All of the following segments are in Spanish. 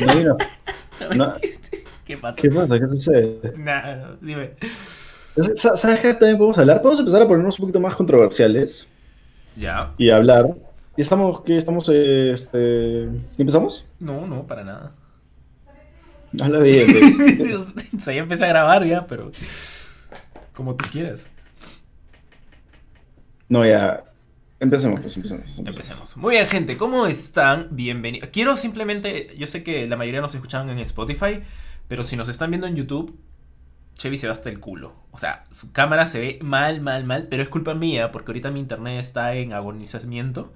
¿Qué pasa? ¿Qué pasa? ¿Qué sucede? Nada, dime. ¿Sabes qué también podemos hablar? Podemos empezar a ponernos un poquito más controversiales. Ya. Y hablar. ¿Y estamos, qué estamos, este... ¿Empezamos? No, no, para nada. Habla bien. o sea, ya empecé a grabar ya, pero... Como tú quieras. No, ya. Empecemos, pues empecemos, empecemos. Muy bien, gente, ¿cómo están? Bienvenidos. Quiero simplemente, yo sé que la mayoría nos escuchan en Spotify, pero si nos están viendo en YouTube, Chevy se va hasta el culo. O sea, su cámara se ve mal, mal, mal, pero es culpa mía porque ahorita mi internet está en agonizamiento.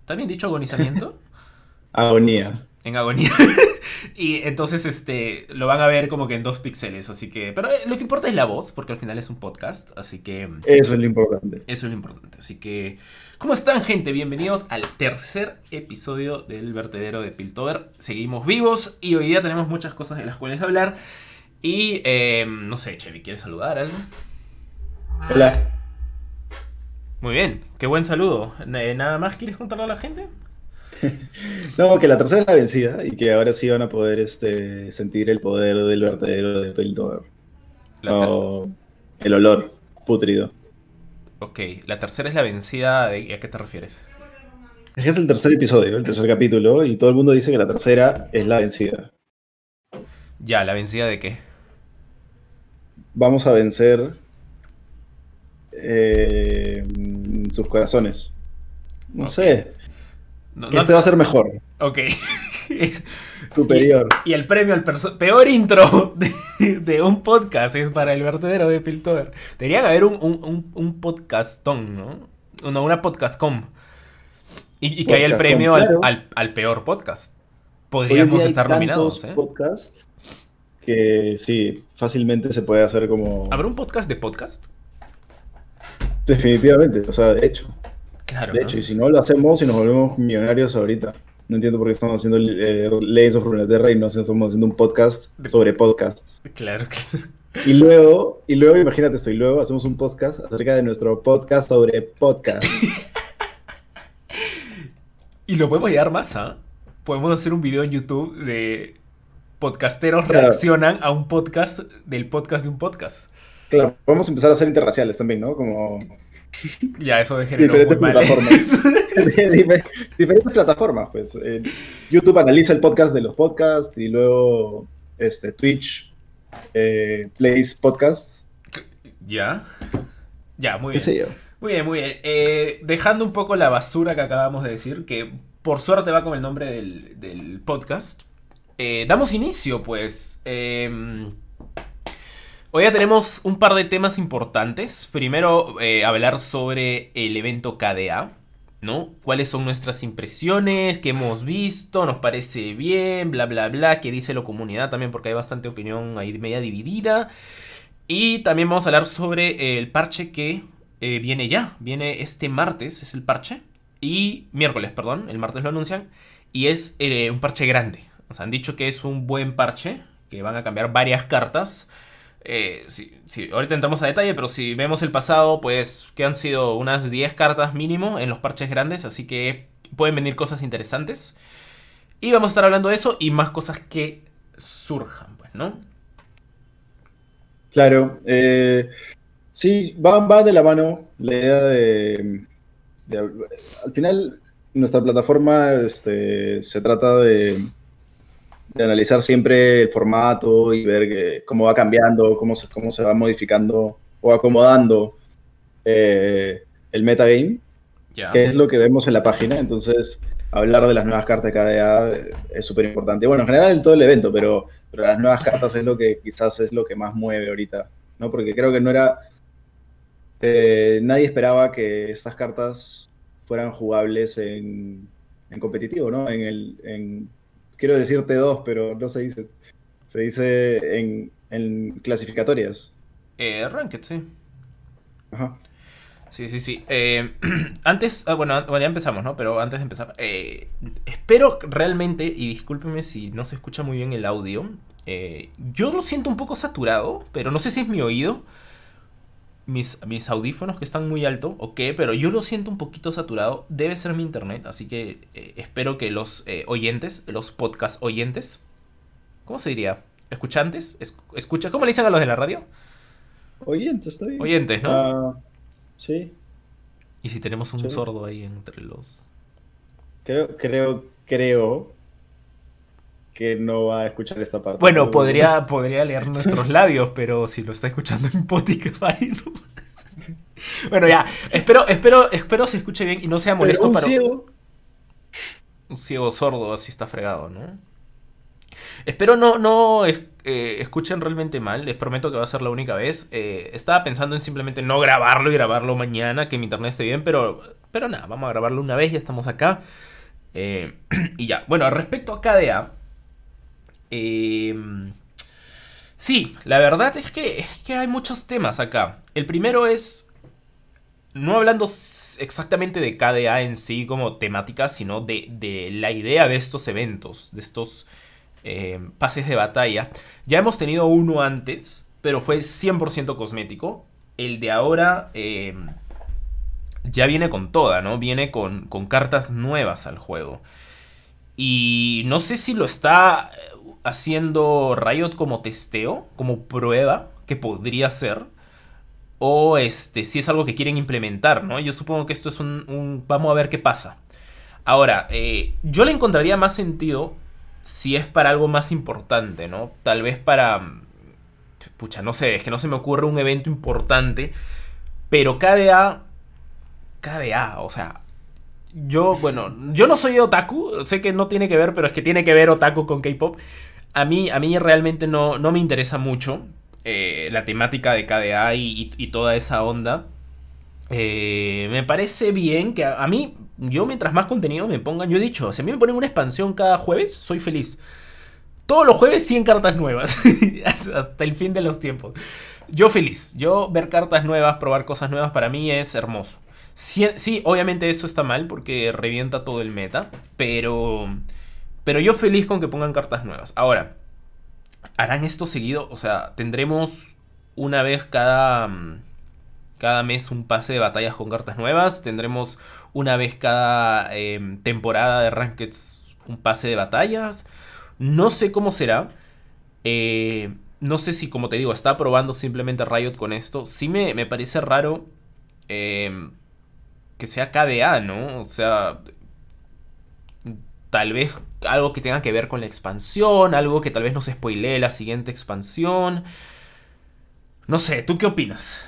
¿Está bien dicho agonizamiento? Agonía. En agonía. y entonces este lo van a ver como que en dos píxeles, así que pero eh, lo que importa es la voz, porque al final es un podcast, así que eso es lo importante. Eso es lo importante. Así que ¿cómo están, gente? Bienvenidos al tercer episodio del vertedero de Piltover. Seguimos vivos y hoy día tenemos muchas cosas de las cuales hablar. Y em, no sé, Chevy, ¿quieres saludar algo? Hola. Muy bien, qué buen saludo. ¿Nada más quieres contarle a la gente? no, que la tercera es la vencida y que ahora sí van a poder este, sentir el poder del vertedero de Piltover. el olor putrido. Ok, la tercera es la vencida. ¿A qué te refieres? Es que es el tercer episodio, el tercer capítulo, y todo el mundo dice que la tercera es la vencida. Ya, ¿la vencida de qué? Vamos a vencer eh, sus corazones. No sé este va a ser mejor. Ok. Superior. Y, el premio al peor intro de, un podcast es para el vertedero de Piltover. Debería haber un, un, un, podcastón, ¿no? Una, una podcastcom. Y, y que haya el premio al, peor podcast. Podríamos estar nominados. ¿eh? podcast que sí, fácilmente se puede hacer como. ¿Habrá un podcast de podcast? Definitivamente, o sea, de hecho de hecho, y si no lo hacemos y nos volvemos millonarios ahorita. No entiendo por qué estamos haciendo eh, Leyes of Runeterra y no estamos haciendo un podcast sobre podcasts. Claro, claro. Y luego, y luego, imagínate esto, y luego hacemos un podcast acerca de nuestro podcast sobre podcast. y lo podemos llevar más, ¿ah? Podemos hacer un video en YouTube de podcasteros reaccionan a un podcast del podcast de un podcast. Claro, podemos empezar a ser interraciales también, ¿no? Como ya, eso de diferentes plataformas. diferentes plataformas, pues. Eh, YouTube analiza el podcast de los podcasts y luego este, Twitch eh, plays podcast. Ya. Ya, muy bien. Muy bien, muy bien. Eh, dejando un poco la basura que acabamos de decir, que por suerte va con el nombre del, del podcast. damos inicio, pues. Hoy ya tenemos un par de temas importantes. Primero, eh, hablar sobre el evento KDA, ¿no? ¿Cuáles son nuestras impresiones? ¿Qué hemos visto? ¿Nos parece bien? Bla, bla, bla. ¿Qué dice la comunidad también? Porque hay bastante opinión ahí media dividida. Y también vamos a hablar sobre el parche que eh, viene ya. Viene este martes, es el parche. Y miércoles, perdón, el martes lo anuncian. Y es eh, un parche grande. Sea, han dicho que es un buen parche, que van a cambiar varias cartas. Eh, sí, ahorita entramos a detalle, pero si vemos el pasado, pues que han sido unas 10 cartas mínimo en los parches grandes, así que pueden venir cosas interesantes. Y vamos a estar hablando de eso y más cosas que surjan, pues, ¿no? Claro, eh, sí, va, va, de la mano la idea de, Al final, nuestra plataforma este, se trata de de analizar siempre el formato y ver cómo va cambiando, cómo se, cómo se va modificando o acomodando eh, el metagame, que es lo que vemos en la página. Entonces, hablar de las nuevas cartas de KDA es súper importante. Bueno, en general en todo el evento, pero, pero las nuevas cartas es lo que quizás es lo que más mueve ahorita, ¿no? Porque creo que no era... Eh, nadie esperaba que estas cartas fueran jugables en, en competitivo, ¿no? En el, en, quiero decirte dos, pero no se dice. Se dice en, en clasificatorias. Eh, Ranked, sí. Ajá. Sí, sí, sí. Eh, antes, ah, bueno, ya empezamos, ¿no? Pero antes de empezar, eh, espero realmente, y discúlpeme si no se escucha muy bien el audio, eh, yo lo siento un poco saturado, pero no sé si es mi oído. Mis, mis audífonos que están muy alto, ok, pero yo lo siento un poquito saturado. Debe ser mi internet, así que eh, espero que los eh, oyentes, los podcast oyentes, ¿cómo se diría? ¿Escuchantes? ¿Escucha? ¿Cómo le dicen a los de la radio? Oyentes, está bien. Oyentes, ¿no? Ah, sí. ¿Y si tenemos un sordo ahí entre los...? Creo, creo, creo que no va a escuchar esta parte. Bueno, podría, podría leer nuestros labios, pero si lo está escuchando en Spotify, no Bueno, ya, espero, espero, espero se escuche bien y no sea molesto un Ciego... Un ciego sordo, así está fregado, ¿no? Espero no, no eh, escuchen realmente mal, les prometo que va a ser la única vez. Eh, estaba pensando en simplemente no grabarlo y grabarlo mañana, que mi internet esté bien, pero, pero nada, vamos a grabarlo una vez, ya estamos acá. Eh, y ya, bueno, respecto a KDA, Em, sí, la verdad es que, hay muchos temas acá. El primero es, no hablando exactamente de KDA en sí como temática, sino de, la idea de estos eventos, de estos em, pases de batalla. Ya hemos tenido uno antes, pero fue 100% cosmético. El de ahora em, ya viene con toda, ¿no? Viene con cartas nuevas al juego. Y no sé si lo está haciendo Riot como testeo, como prueba, que podría ser. O este, si es algo que quieren implementar, ¿no? Yo supongo que esto es un. vamos a ver qué pasa. Ahora, eh, yo le encontraría más sentido si es para algo más importante, ¿no? Tal vez para. Pucha, no sé, es que no se me ocurre un evento importante. Pero KDA. KDA, o sea. Yo, bueno, yo no soy otaku, sé que no tiene que ver, pero es que tiene que ver otaku con K-pop a mí, a mí realmente no, no me interesa mucho eh, la temática de KDA y, toda esa onda. Eh, me parece bien que a, mí, yo mientras más contenido me pongan, yo he dicho, si a mí me ponen una expansión cada jueves, soy feliz. Todos los jueves 100 cartas nuevas, hasta el fin de los tiempos. Yo feliz, yo ver cartas nuevas, probar cosas nuevas para mí es hermoso. sí obviamente eso está mal porque revienta todo el meta, pero... Pero yo feliz con que pongan cartas nuevas. Ahora, ¿harán esto seguido? O sea, tendremos una vez cada, mm, cada mes un pase de batallas con cartas nuevas. Tendremos una vez cada em, temporada de Rankeds un pase de batallas. No sé cómo será. Eh, no sé si, como te digo, está probando simplemente Riot con esto. Sí me, me parece raro em, que sea KDA, ¿no? O sea, tal vez algo que tenga que ver con la expansión, algo que tal vez nos spoilee la siguiente expansión. No sé, ¿tú qué opinas?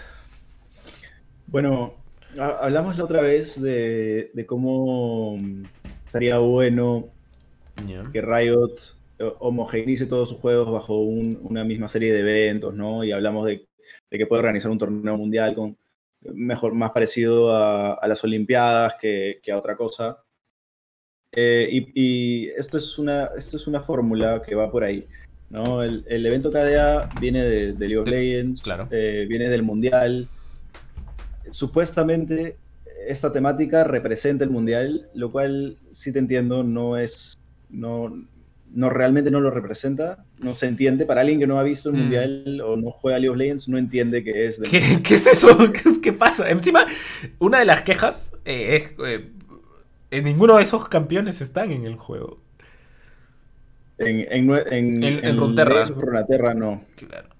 Bueno, hablamos la otra vez de, cómo estaría bueno que Riot eh, homogeneice todos sus juegos bajo una misma serie de eventos, ¿no? Y hablamos de, que puede organizar un torneo mundial con mejor, más parecido a, las Olimpiadas que, que a otra cosa. Eh, y, esto es una, esto es una fórmula que va por ahí. ¿no? El, evento KDA viene de, League of Legends, claro. Eh, viene del Mundial. Supuestamente esta temática representa el Mundial, lo cual sí te entiendo, no es, no, no realmente no lo representa, no se entiende. Para alguien que no ha visto el mm. Mundial o no juega League of Legends, no entiende qué es. ¿Qué, ¿Qué, es eso? ¿Qué, pasa? Encima, una de las quejas eh, es eh, ninguno de esos campeones están en el juego. En, en, en, en, en Runeterra. no.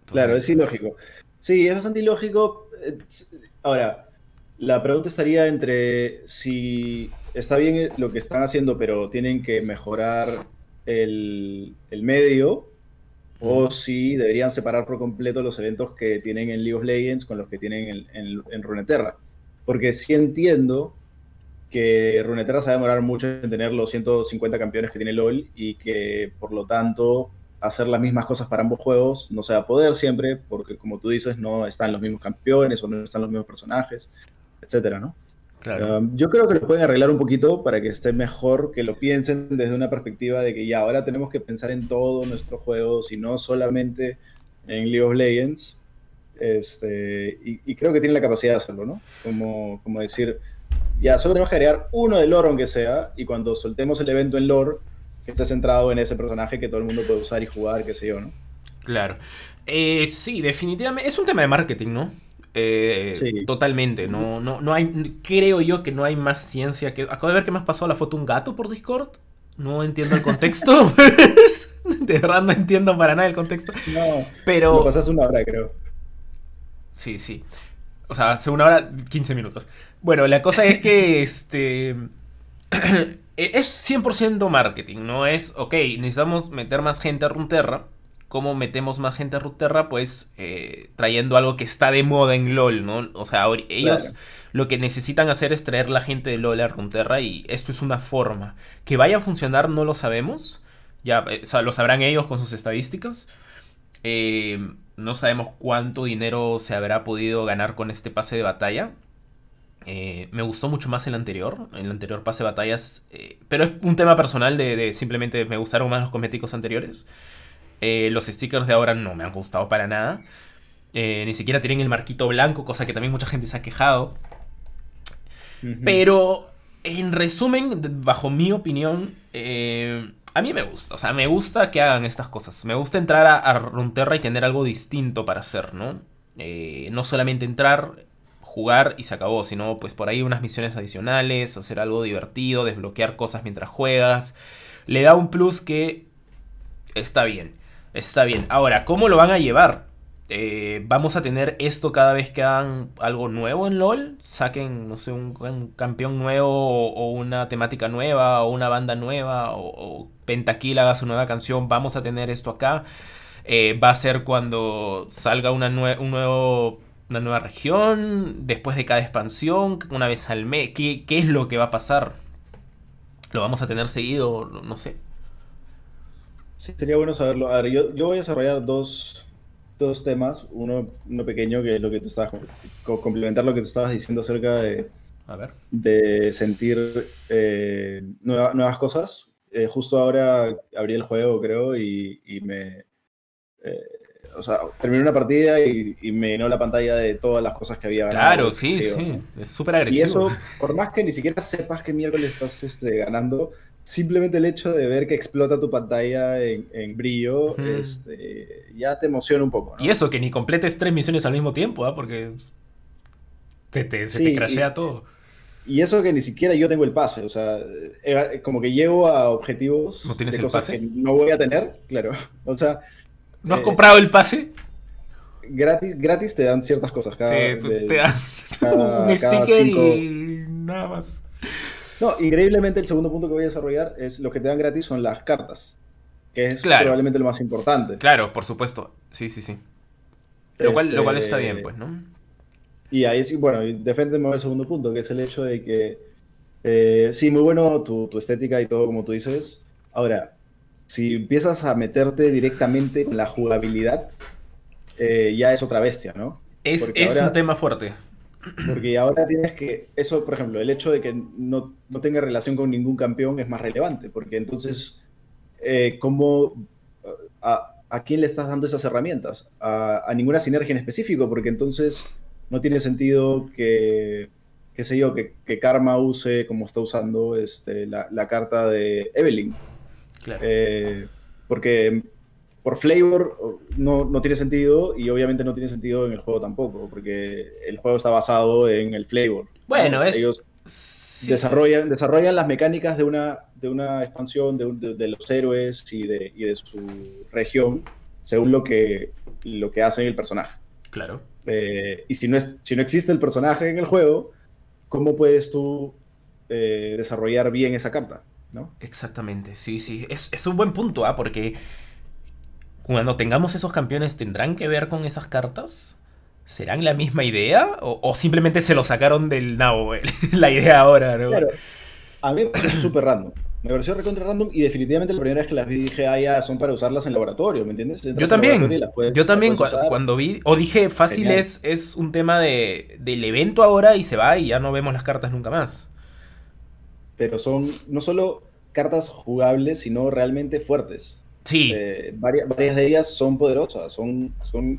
Claro, es ilógico. Sí, es bastante ilógico. Ahora, la pregunta estaría entre si está bien lo que están haciendo, pero tienen que mejorar el, el medio, o si deberían separar por completo los eventos que tienen en League of Legends con los que tienen en, en Runeterra. Porque sí entiendo que Runeterra se va a demorar mucho en tener los 150 campeones que tiene LOL y que por lo tanto hacer las mismas cosas para ambos juegos no se va a poder siempre porque como tú dices no están los mismos campeones o no están los mismos personajes, etcétera, ¿no? Claro. Um, yo creo que lo pueden arreglar un poquito para que esté mejor, que lo piensen desde una perspectiva de que ya ahora tenemos que pensar en todos nuestros juegos y no solamente en League of Legends. Este, y, creo que tienen la capacidad de hacerlo, ¿no? Como, como decir, ya solo tenemos que agregar uno de lore aunque sea, y cuando soltemos el evento en lore, que esté centrado en ese personaje que todo el mundo puede usar y jugar, qué sé yo, ¿no? Claro. Eh, sí, definitivamente. Es un tema de marketing, ¿no? Eh, totalmente. No, no, no hay. Creo yo que no hay más ciencia que. Acabo de ver que me has pasado la foto un gato por Discord. No entiendo el contexto. de verdad no entiendo para nada el contexto. No. Pero. Lo pasas una hora, creo. Sí, sí. O sea, hace una hora, 15 minutos. Bueno, la cosa es que este. es 100% marketing, no es, ok, necesitamos meter más gente a Runterra ¿Cómo metemos más gente a Ruterra? Pues eh, trayendo algo que está de moda en LOL, ¿no? O sea, ellos lo que necesitan hacer es traer la gente de LOL a Runeterra y esto es una forma. Que vaya a funcionar no lo sabemos. Ya eh, lo sabrán ellos con sus estadísticas. Eh, no sabemos cuánto dinero se habrá podido ganar con este pase de batalla. me gustó mucho más el anterior, el anterior pase de batallas, pero es un tema personal de, de, simplemente me gustaron más los cosméticos anteriores. Eh, los stickers de ahora no me han gustado para nada. Eh, ni siquiera tienen el marquito blanco, cosa que también mucha gente se ha quejado. Pero, en resumen, bajo mi opinión, eh, a mí me gusta. O sea, me gusta que hagan estas cosas. Me gusta entrar a, Runterra y tener algo distinto para hacer, ¿no? no solamente entrar, jugar y se acabó, sino pues por ahí unas misiones adicionales, hacer algo divertido, desbloquear cosas mientras juegas. Le da un plus que está bien. Está bien. Ahora, ¿cómo lo van a llevar? Eh, ¿Vamos a tener esto cada vez que hagan algo nuevo en LOL? Saquen, no sé, un, campeón nuevo o, una temática nueva o una banda nueva o, Pentakill haga su nueva canción. ¿Vamos a tener esto acá? Eh, ¿Va a ser cuando salga una, un nuevo, una nueva región? ¿Después de cada expansión? ¿Una vez al mes? ¿Qué, ¿Qué es lo que va a pasar? ¿Lo vamos a tener seguido? No sé. Sí, sería bueno saberlo. A ver, yo, yo voy a desarrollar dos, dos temas. Uno, uno, pequeño, que es lo que tú estabas, complementar lo que tú estabas diciendo acerca de, a ver. de sentir eh, nuevas cosas. Eh, justo ahora abrí el juego, creo, y, y me... Eh, o sea, terminé una partida y, y, me llenó la pantalla de todas las cosas que había ganado. Claro, sí, sí. Es súper agresivo. Y eso, por más que ni siquiera sepas qué miércoles estás este, ganando, simplemente el hecho de ver que explota tu pantalla en, brillo, este, ya te emociona un poco. Y eso, que ni completes tres misiones al mismo tiempo, ¿ah? porque se te crashea todo. Y eso que ni siquiera yo tengo el pase, o sea, eh, como que llego a objetivos ¿No tienes el pase? que no voy a tener, claro. O sea, ¿no has eh, comprado el pase? Gratis, gratis te dan ciertas cosas. Cada, sí, te dan un sticker y nada más. No, increíblemente el segundo punto que voy a desarrollar es lo que te dan gratis son las cartas, que es probablemente lo más importante. Claro, por supuesto. Sí, sí, sí. Lo, cual, lo cual está bien, pues, ¿no? Y ahí sí, bueno, defendemos el segundo punto, que es el hecho de que, eh, sí, muy bueno tu, estética y todo como tú dices. Ahora, si empiezas a meterte directamente en la jugabilidad, eh, ya es otra bestia, ¿no? Es, es un tema fuerte. Porque ahora tienes que, eso por ejemplo, el hecho de que no, no tenga relación con ningún campeón es más relevante, porque entonces, eh, ¿cómo, a, a, quién le estás dando esas herramientas? A, a, ninguna sinergia en específico, porque entonces no tiene sentido que, qué sé yo, que, que Karma use como está usando este, la, la carta de Evelyn. Claro. Eh, porque por flavor no, no, tiene sentido y obviamente no tiene sentido en el juego tampoco, porque el juego está basado en el flavor. Bueno, es... Ellos desarrollan, desarrollan las mecánicas de una, de una expansión de, de, los héroes y de, y de, su región según lo que, lo que hace el personaje. Claro. Eh, y si no, es, si no existe el personaje en el juego, ¿cómo puedes tú eh, desarrollar bien esa carta? ¿no? Exactamente, sí, sí. Es, es un buen punto, ¿ah? Porque cuando tengamos esos campeones, ¿tendrán que ver con esas cartas? ¿Serán la misma idea? ¿O, simplemente se lo sacaron del nabo la idea ahora, ¿no? Claro. A mí me pareció súper random. Me pareció recontra random y definitivamente la primera vez que las vi dije, ah, ya, son para usarlas en laboratorio, ¿me entiendes? yo también, yo también cuando vi, o dije, fácil es, es un tema de, del evento ahora y se va y ya no vemos las cartas nunca más. Pero son no solo cartas jugables, sino realmente fuertes. Sí. Eh, varias, de ellas son poderosas, son, son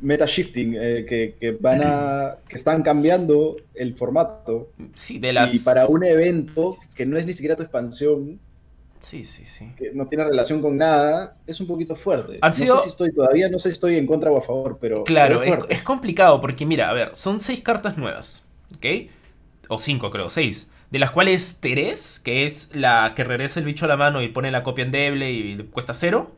meta shifting, eh, que, van a, que están cambiando el formato. Sí, de las... Y para un evento que no es ni siquiera tu expansión, Sí, sí, sí. Que no tiene relación con nada, es un poquito fuerte. no sé si estoy todavía, no sé si estoy en contra o a favor, pero. Claro, es, complicado porque, mira, a ver, son seis cartas nuevas, ¿ok? O cinco, creo, seis. De las cuales Teres, que es la que regresa el bicho a la mano y pone la copia endeble y cuesta cero.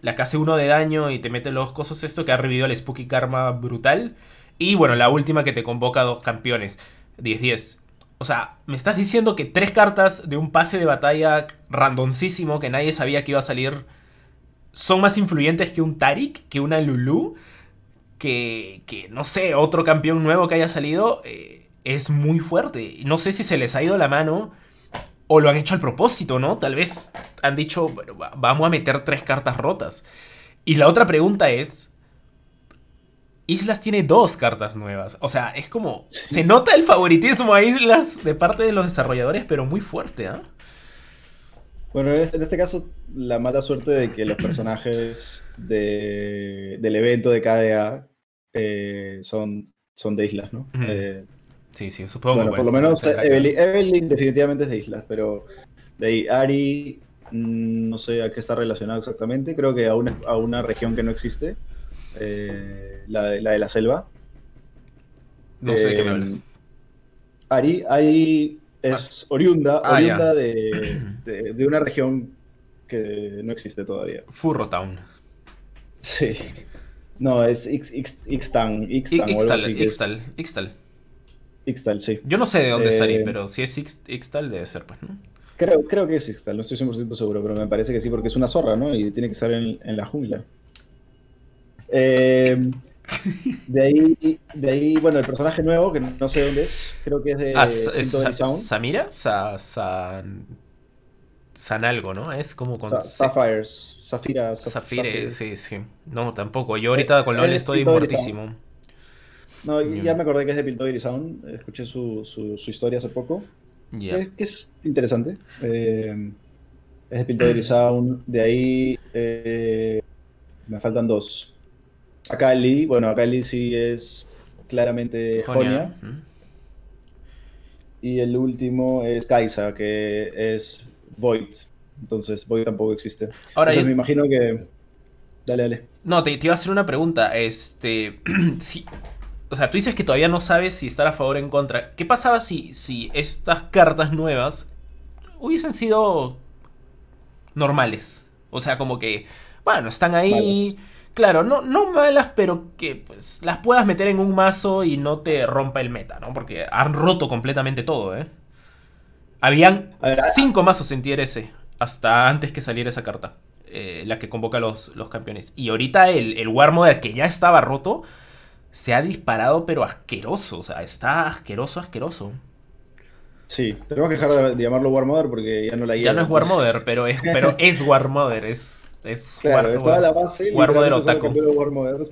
La que hace uno de daño y te mete los cosas esto, que ha revivido el Spooky Karma brutal. Y bueno, la última que te convoca dos campeones. 10-10. O sea, me estás diciendo que tres cartas de un pase de batalla randoncísimo que nadie sabía que iba a salir son más influyentes que un Tarik, que una Lulu, que, que no sé, otro campeón nuevo que haya salido, eh, es muy fuerte. No sé si se les ha ido la mano o lo han hecho al propósito, ¿no? Tal vez han dicho, bueno, vamos a meter tres cartas rotas. Y la otra pregunta es, Islas tiene dos cartas nuevas. O sea, es como. Se nota el favoritismo a Islas de parte de los desarrolladores, pero muy fuerte, ¿ah? Bueno, en este caso, la mala suerte de que los personajes del evento de KDA eh, son, son de Islas, ¿no? Eh, sí, sí, supongo. Bueno, por lo menos Evelyn, definitivamente es de Islas, pero de ahí Ari, mm, no sé a qué está relacionado exactamente. Creo que a una, a una región que no existe. Eh, la, de la selva. No sé de qué me hablas. Eh, Ari, Ari es ah. oriunda, ah, oriunda de, una región que no existe todavía. Furro Town. Sí. No, es Ixtal, Ixtal, Ixtal. Ixtal, sí. Yo no sé de dónde Ari, eh, pero si es Ixtal debe ser, pues, ¿no? Creo, creo que es Ixtal, no estoy 100% seguro, pero me parece que sí, porque es una zorra, ¿no? Y tiene que estar en, en la jungla. Eh, de ahí, de ahí, bueno, el personaje nuevo, que no sé dónde es, creo que es de ah, ¿Samira? Sa, San algo, ¿no? Es como con... Sapphires, Zafira. Zafire, sí, sí. No, tampoco. Yo ahorita con LOL estoy muertísimo. No, ya me acordé que es de Piltover Sound. Escuché su, su, historia hace poco. Que, es interesante. Eh, es de Piltover Sound. De ahí eh, me faltan dos. Akali, bueno, Akali sí es claramente Jonia. Y el último es Kaisa, que es Void. Entonces, Void tampoco existe. Ahora me imagino que. Dale, dale. No, te, iba a hacer una pregunta. Este. sí. O sea, tú dices que todavía no sabes si estar a favor o en contra. ¿Qué pasaba si, si estas cartas nuevas hubiesen sido normales? O sea, como que, bueno, están ahí. Claro, no, no malas, pero que pues las puedas meter en un mazo y no te rompa el meta, ¿no? Porque han roto completamente todo, ¿eh? Habían cinco mazos en tier S hasta antes que saliera esa carta. Eh, la que convoca a los, los, campeones. Y ahorita el, el War Mother, que ya estaba roto, se ha disparado, pero asqueroso. O sea, está asqueroso, asqueroso. Sí, tenemos que dejar de llamarlo War Mother porque ya no la Ya no es War Mother, pero es, pero es War Mother. Es es claro, estaba la base y War War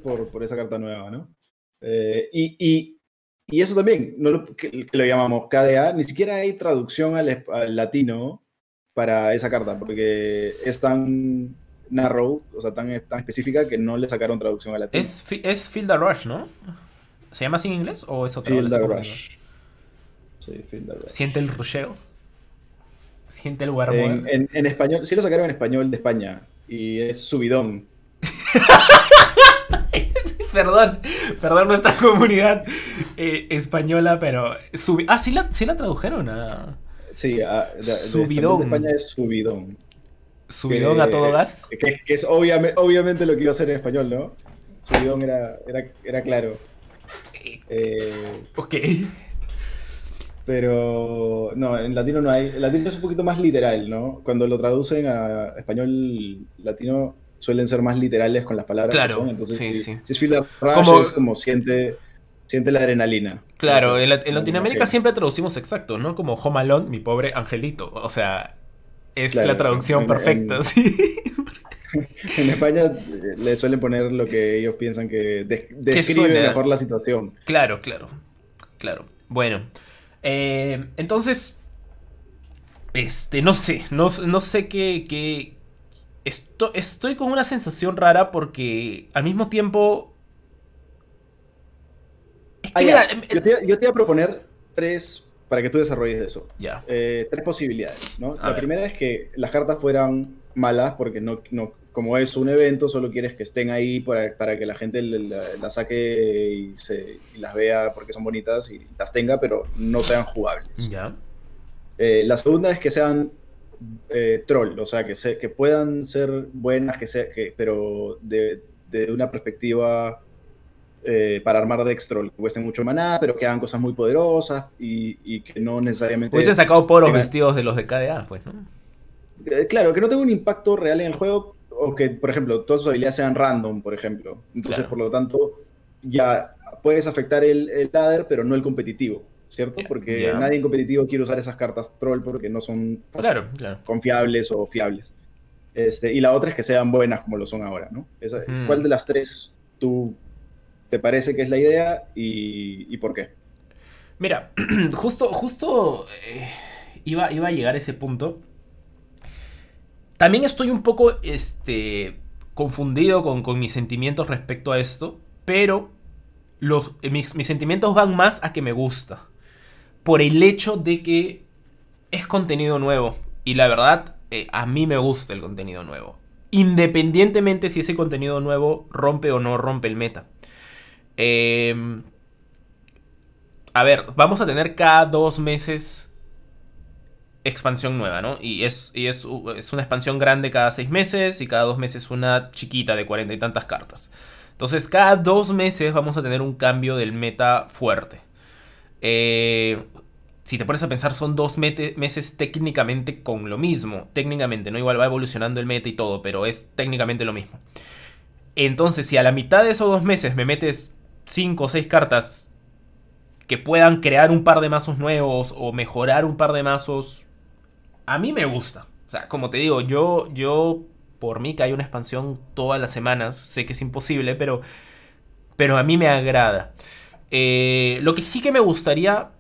por, por esa carta nueva, ¿no? Eh, y, y, y, eso también, no lo, que, lo llamamos KDA, ni siquiera hay traducción al, latino para esa carta, porque es tan narrow, o sea, tan, tan específica que no le sacaron traducción al latino. Es, es Field Rush, ¿no? ¿Se llama así en inglés o es otra Field Rush. Sí, Field Rush. ¿Siente el rusheo? ¿Siente el War en, en, en, español, sí lo sacaron en español de España, y es subidón. perdón, perdón nuestra comunidad eh, española, pero... ah, ¿sí la, sí la tradujeron a... Sí, subidón. De, España es subidón. Subidón a todo gas. Que, es obviamente, obviamente lo que iba a hacer en español, ¿no? Subidón era, era, claro. Eh, ok. Pero no, en latino no hay. En latino es un poquito más literal, ¿no? Cuando lo traducen a español latino suelen ser más literales con las palabras. Claro, Entonces, sí, si, sí. Si es Phil como, es como siente, siente la adrenalina. Claro, en, Latinoamérica siempre traducimos exacto, ¿no? Como Home Alone, mi pobre angelito. O sea, es la traducción perfecta, sí. En España le suelen poner lo que ellos piensan que describe mejor la situación. Claro, claro. Claro. Bueno. Eh, entonces, este, no sé, no, sé qué... estoy con una sensación rara porque al mismo tiempo... Es que, ah, yo, te, yo, te, voy a proponer tres para que tú desarrolles eso. Ya. Eh, tres posibilidades, ¿no? la primera es que las cartas fueran malas porque no, no, como es un evento, solo quieres que estén ahí para, para que la gente las la saque y, se, las vea porque son bonitas y las tenga, pero no sean jugables. Ya. Eh, la segunda es que sean eh, troll, o sea, que, se, que puedan ser buenas, que sea, que, pero de, de una perspectiva eh, para armar decks troll, que cuesten mucho maná, pero que hagan cosas muy poderosas y, y que no necesariamente... Hubiesen sacado poros vestidos de los de KDA, pues, ¿no? Claro, que no tenga un impacto real en el juego, o que, por ejemplo, todas sus habilidades sean random, por ejemplo. Entonces, por lo tanto, ya puedes afectar el, el ladder, pero no el competitivo. ¿cierto? Porque nadie en competitivo quiere usar esas cartas troll porque no son confiables o fiables. Este, y la otra es que sean buenas como lo son ahora, ¿no? Hmm. ¿Cuál de las tres tú te parece que es la idea y, por qué? Mira, justo, justo eh, iba, iba a llegar a ese punto. También estoy un poco este, confundido con, con mis sentimientos respecto a esto, pero los, mis, mis, sentimientos van más a que me gusta por el hecho de que es contenido nuevo. Y la verdad, eh, a mí me gusta el contenido nuevo. Independientemente si ese contenido nuevo rompe o no rompe el meta. Em, a ver, vamos a tener cada dos meses expansión nueva, ¿no? Y, es, y es, es, una expansión grande cada seis meses y cada dos meses una chiquita de cuarenta y tantas cartas. Entonces, cada dos meses vamos a tener un cambio del meta fuerte. Eh, si te pones a pensar, son dos meses técnicamente con lo mismo. Técnicamente, ¿no? Igual va evolucionando el meta y todo, pero es técnicamente lo mismo. Entonces, si a la mitad de esos dos meses me metes cinco o seis cartas que puedan crear un par de mazos nuevos o mejorar un par de mazos, a mí me gusta. O sea, como te digo, yo, yo por mí que hay una expansión todas las semanas, sé que es imposible, pero, pero a mí me agrada. Eh, lo que sí que me gustaría,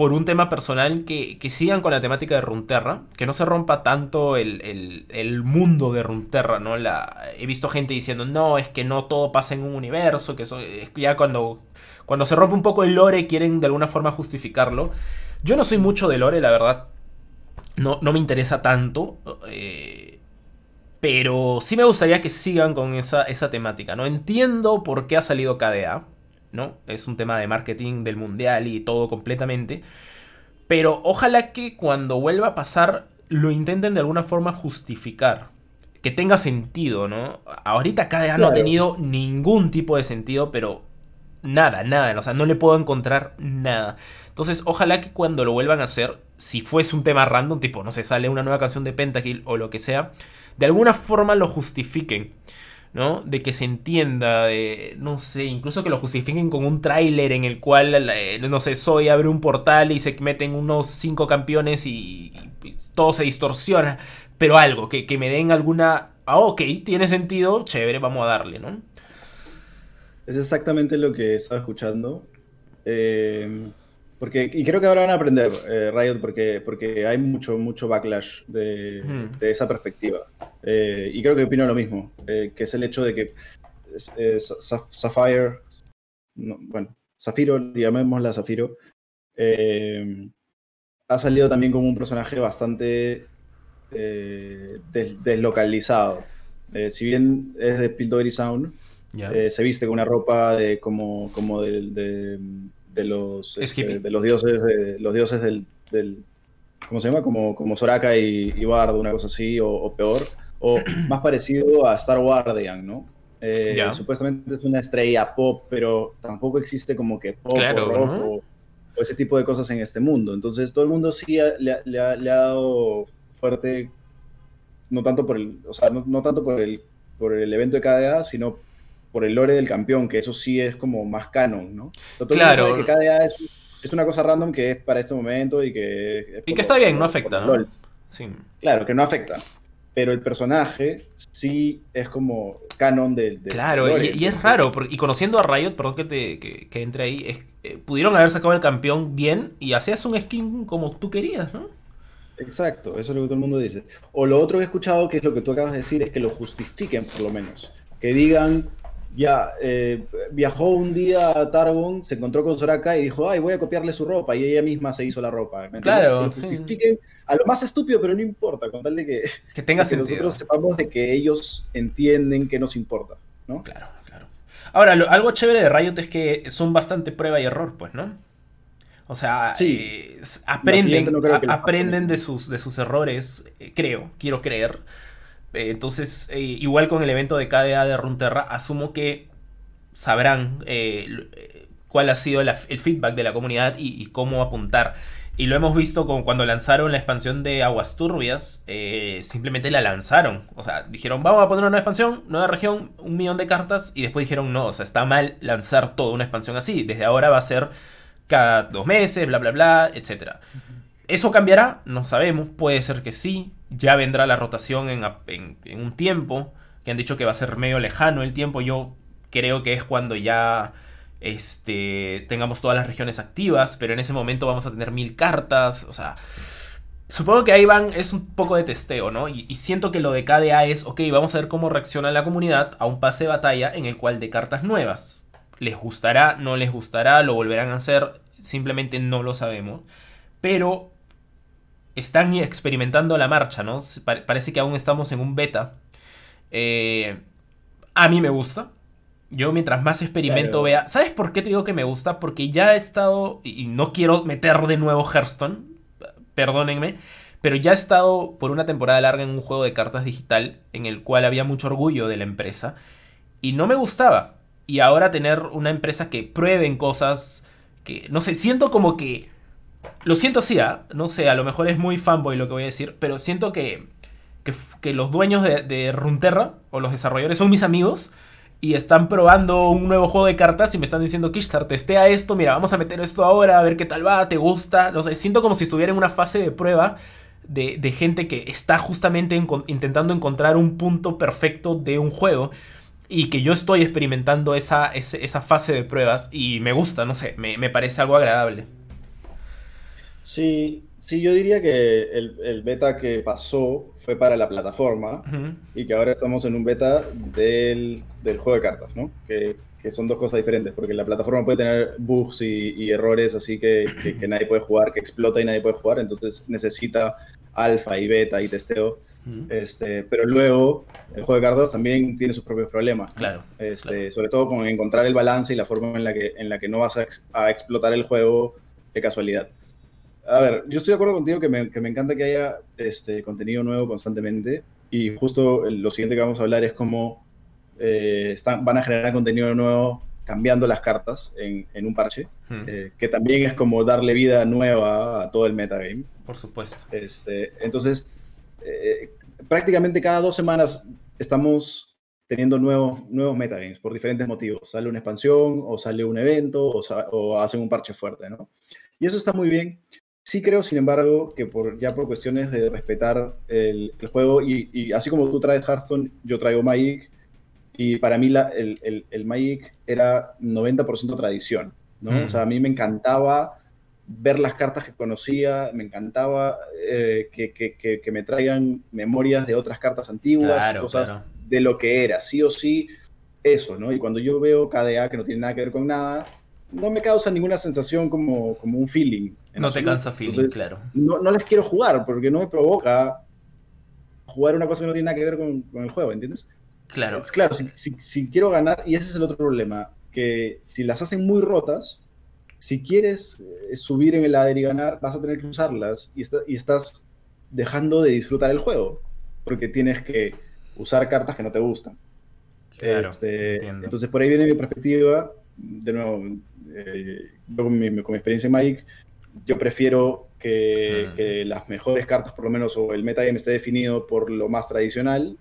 por un tema personal, que, sigan con la temática de Runterra, que no se rompa tanto el, mundo de Runterra, ¿no? La, he visto gente diciendo, no, es que no todo pasa en un universo, que eso, es ya cuando, cuando se rompe un poco el lore quieren de alguna forma justificarlo. Yo no soy mucho de lore, la verdad. No, no me interesa tanto. Eh, pero sí me gustaría que sigan con esa, esa temática. No entiendo por qué ha salido KDA. ¿No? Es un tema de marketing del mundial y todo completamente. Pero ojalá que cuando vuelva a pasar lo intenten de alguna forma justificar. Que tenga sentido, ¿no? Ahorita KDA no ha tenido ningún tipo de sentido, pero nada, nada. O sea, no le puedo encontrar nada. Entonces, ojalá que cuando lo vuelvan a hacer, si fuese un tema random, tipo, no sé, sale una nueva canción de Pentakill o lo que sea, de alguna forma lo justifiquen. ¿No? De que se entienda, de, no sé, incluso que lo justifiquen con un tráiler en el cual, eh, no sé, Soy abre un portal y se meten unos cinco campeones y, todo se distorsiona, pero algo, que, que, me den alguna, ah, ok, tiene sentido, chévere, vamos a darle, ¿no? Es exactamente lo que estaba escuchando. Eh, porque, y creo que ahora van a aprender eh, Riot porque, porque hay mucho, mucho backlash de, de esa perspectiva. Eh, y creo que opino lo mismo, eh, que es el hecho de que Sapphire, bueno, Zafiro, llamémosla Zafiro, ha salido también como un personaje bastante deslocalizado. si bien es de Piltover Sound, se viste con una ropa de como, como de de los, este, de los dioses, de, los dioses del, del, ¿cómo se llama? Como, como Soraka y, y Bardo, una cosa así, o, peor, o más parecido a Star Guardian, ¿no? Eh, supuestamente es una estrella pop, pero tampoco existe como que pop o, ese tipo de cosas en este mundo. Entonces todo el mundo sí le, le, ha, dado fuerte, no tanto por el, o sea, no, no tanto por el, por el evento de KDA, sino por el lore del campeón, que eso sí es como más canon, ¿no? claro. Que cada es, es, una cosa random que es para este momento y que... y que está bien, no afecta, ¿no? Sí. Claro, que no afecta. Pero el personaje sí es como canon del... claro, y, es raro, y conociendo a Riot, perdón que, te, que, entre ahí, es, eh, pudieron haber sacado el campeón bien y hacías un skin como tú querías, ¿no? Exacto, eso es lo que todo el mundo dice. O lo otro que he escuchado, que es lo que tú acabas de decir, es que lo justifiquen por lo menos. Que digan, ya eh, viajó un día a Targon, se encontró con Soraka y dijo, ay, voy a copiarle su ropa. Y ella misma se hizo la ropa. claro. a lo más estúpido, pero no importa, con tal de que, que, tenga que nosotros sepamos de que ellos entienden que nos importa, ¿no? Claro, claro. Ahora, algo chévere de Riot es que son bastante prueba y error, pues, ¿no? O sea, eh, aprenden, aprenden de sus, de sus errores, eh, creo, quiero creer. Eh, entonces, igual con el evento de KDA de Runterra, asumo que sabrán cuál ha sido el feedback de la comunidad y, cómo apuntar. Y lo hemos visto con, cuando lanzaron la expansión de Aguas Turbias, simplemente la lanzaron. O sea, dijeron, vamos a poner una nueva expansión, nueva región, un millón de cartas, y después dijeron, no, o sea, está mal lanzar toda una expansión así. Desde ahora va a ser cada dos meses, bla, bla, bla, etc. ¿Eso cambiará? No sabemos, puede ser que sí, ya vendrá la rotación en, un tiempo, que han dicho que va a ser medio lejano el tiempo, yo creo que es cuando ya este, tengamos todas las regiones activas, pero en ese momento vamos a tener mil cartas, o sea... Supongo que ahí van, es un poco de testeo, ¿no? Y, y, siento que lo de KDA es, ok, vamos a ver cómo reacciona la comunidad a un pase de batalla en el cual de cartas nuevas. ¿Les gustará? ¿No les gustará? ¿Lo volverán a hacer? Simplemente no lo sabemos. Pero están experimentando la marcha, ¿no? parece que aún estamos en un beta. Eh, a mí me gusta. Yo mientras más experimento vea... ¿Sabes por qué te digo que me gusta? Porque ya he estado... Y no quiero meter de nuevo Hearthstone. Perdónenme. Pero ya he estado por una temporada larga en un juego de cartas digital en el cual había mucho orgullo de la empresa. Y no me gustaba y ahora tener una empresa que prueben cosas que, no sé, siento como que... Lo siento así, ¿ah? no sé, a lo mejor es muy fanboy lo que voy a decir, pero siento que, que, los dueños de, de, Runterra o los desarrolladores son mis amigos y están probando un nuevo juego de cartas y me están diciendo, Kishtar, testea esto, mira, vamos a meter esto ahora, a ver qué tal va, te gusta, no sé, siento como si estuviera en una fase de prueba de, gente que está justamente intentando encontrar un punto perfecto de un juego y que yo estoy experimentando esa, esa, fase de pruebas y me gusta, no sé, me, parece algo agradable. Sí, sí, yo diría que el, beta que pasó fue para la plataforma y que ahora estamos en un beta del, juego de cartas, ¿no? Que, son dos cosas diferentes, porque la plataforma puede tener bugs y, errores así que, que, nadie puede jugar, que explota y nadie puede jugar, entonces necesita alfa y beta y testeo este, pero luego el juego de cartas también tiene sus propios problemas. Claro, este, Sobre todo con encontrar el balance y la forma en la que, en la que no vas a, explotar el juego de casualidad. A ver, yo estoy de acuerdo contigo que me, que me encanta que haya este, contenido nuevo constantemente. Y justo lo siguiente que vamos a hablar es cómo eh, están, van a generar contenido nuevo cambiando las cartas en, en un parche, eh, que también es como darle vida nueva a todo el metagame. Por supuesto. Este, entonces, eh, prácticamente cada dos semanas estamos teniendo nuevos, nuevos metagames por diferentes motivos. Sale una expansión o sale un evento o, hacen un parche fuerte, ¿no? Y eso está muy bien. Sí creo, sin embargo, que por, ya por cuestiones de respetar el, juego y, así como tú traes Hearthstone, yo traigo Magic y para mí la, el, el, el Magic era 90% tradición, ¿no? O sea, a mí me encantaba ver las cartas que conocía, me encantaba eh, que, me traigan memorias de otras cartas antiguas, cosas de lo que era, sí o sí, eso, ¿no? Y cuando yo veo KDA que no tiene nada que ver con nada, no me causa ninguna sensación como, como un feeling. No te cansa feeling, claro. No, no, les quiero jugar porque no me provoca jugar una cosa que no tiene nada que ver con, el juego, ¿entiendes? Claro. Es claro, si, si quiero ganar, y ese es el otro problema, que si las hacen muy rotas, si quieres eh, subir en el ladder y ganar, vas a tener que usarlas y, y estás dejando de disfrutar el juego, porque tienes que usar cartas que no te gustan. Este, entonces, por ahí viene mi perspectiva. De nuevo, eh, con, mi, experiencia en Magic, yo prefiero que, las mejores cartas, por lo menos, o el metagame esté definido por lo más tradicional.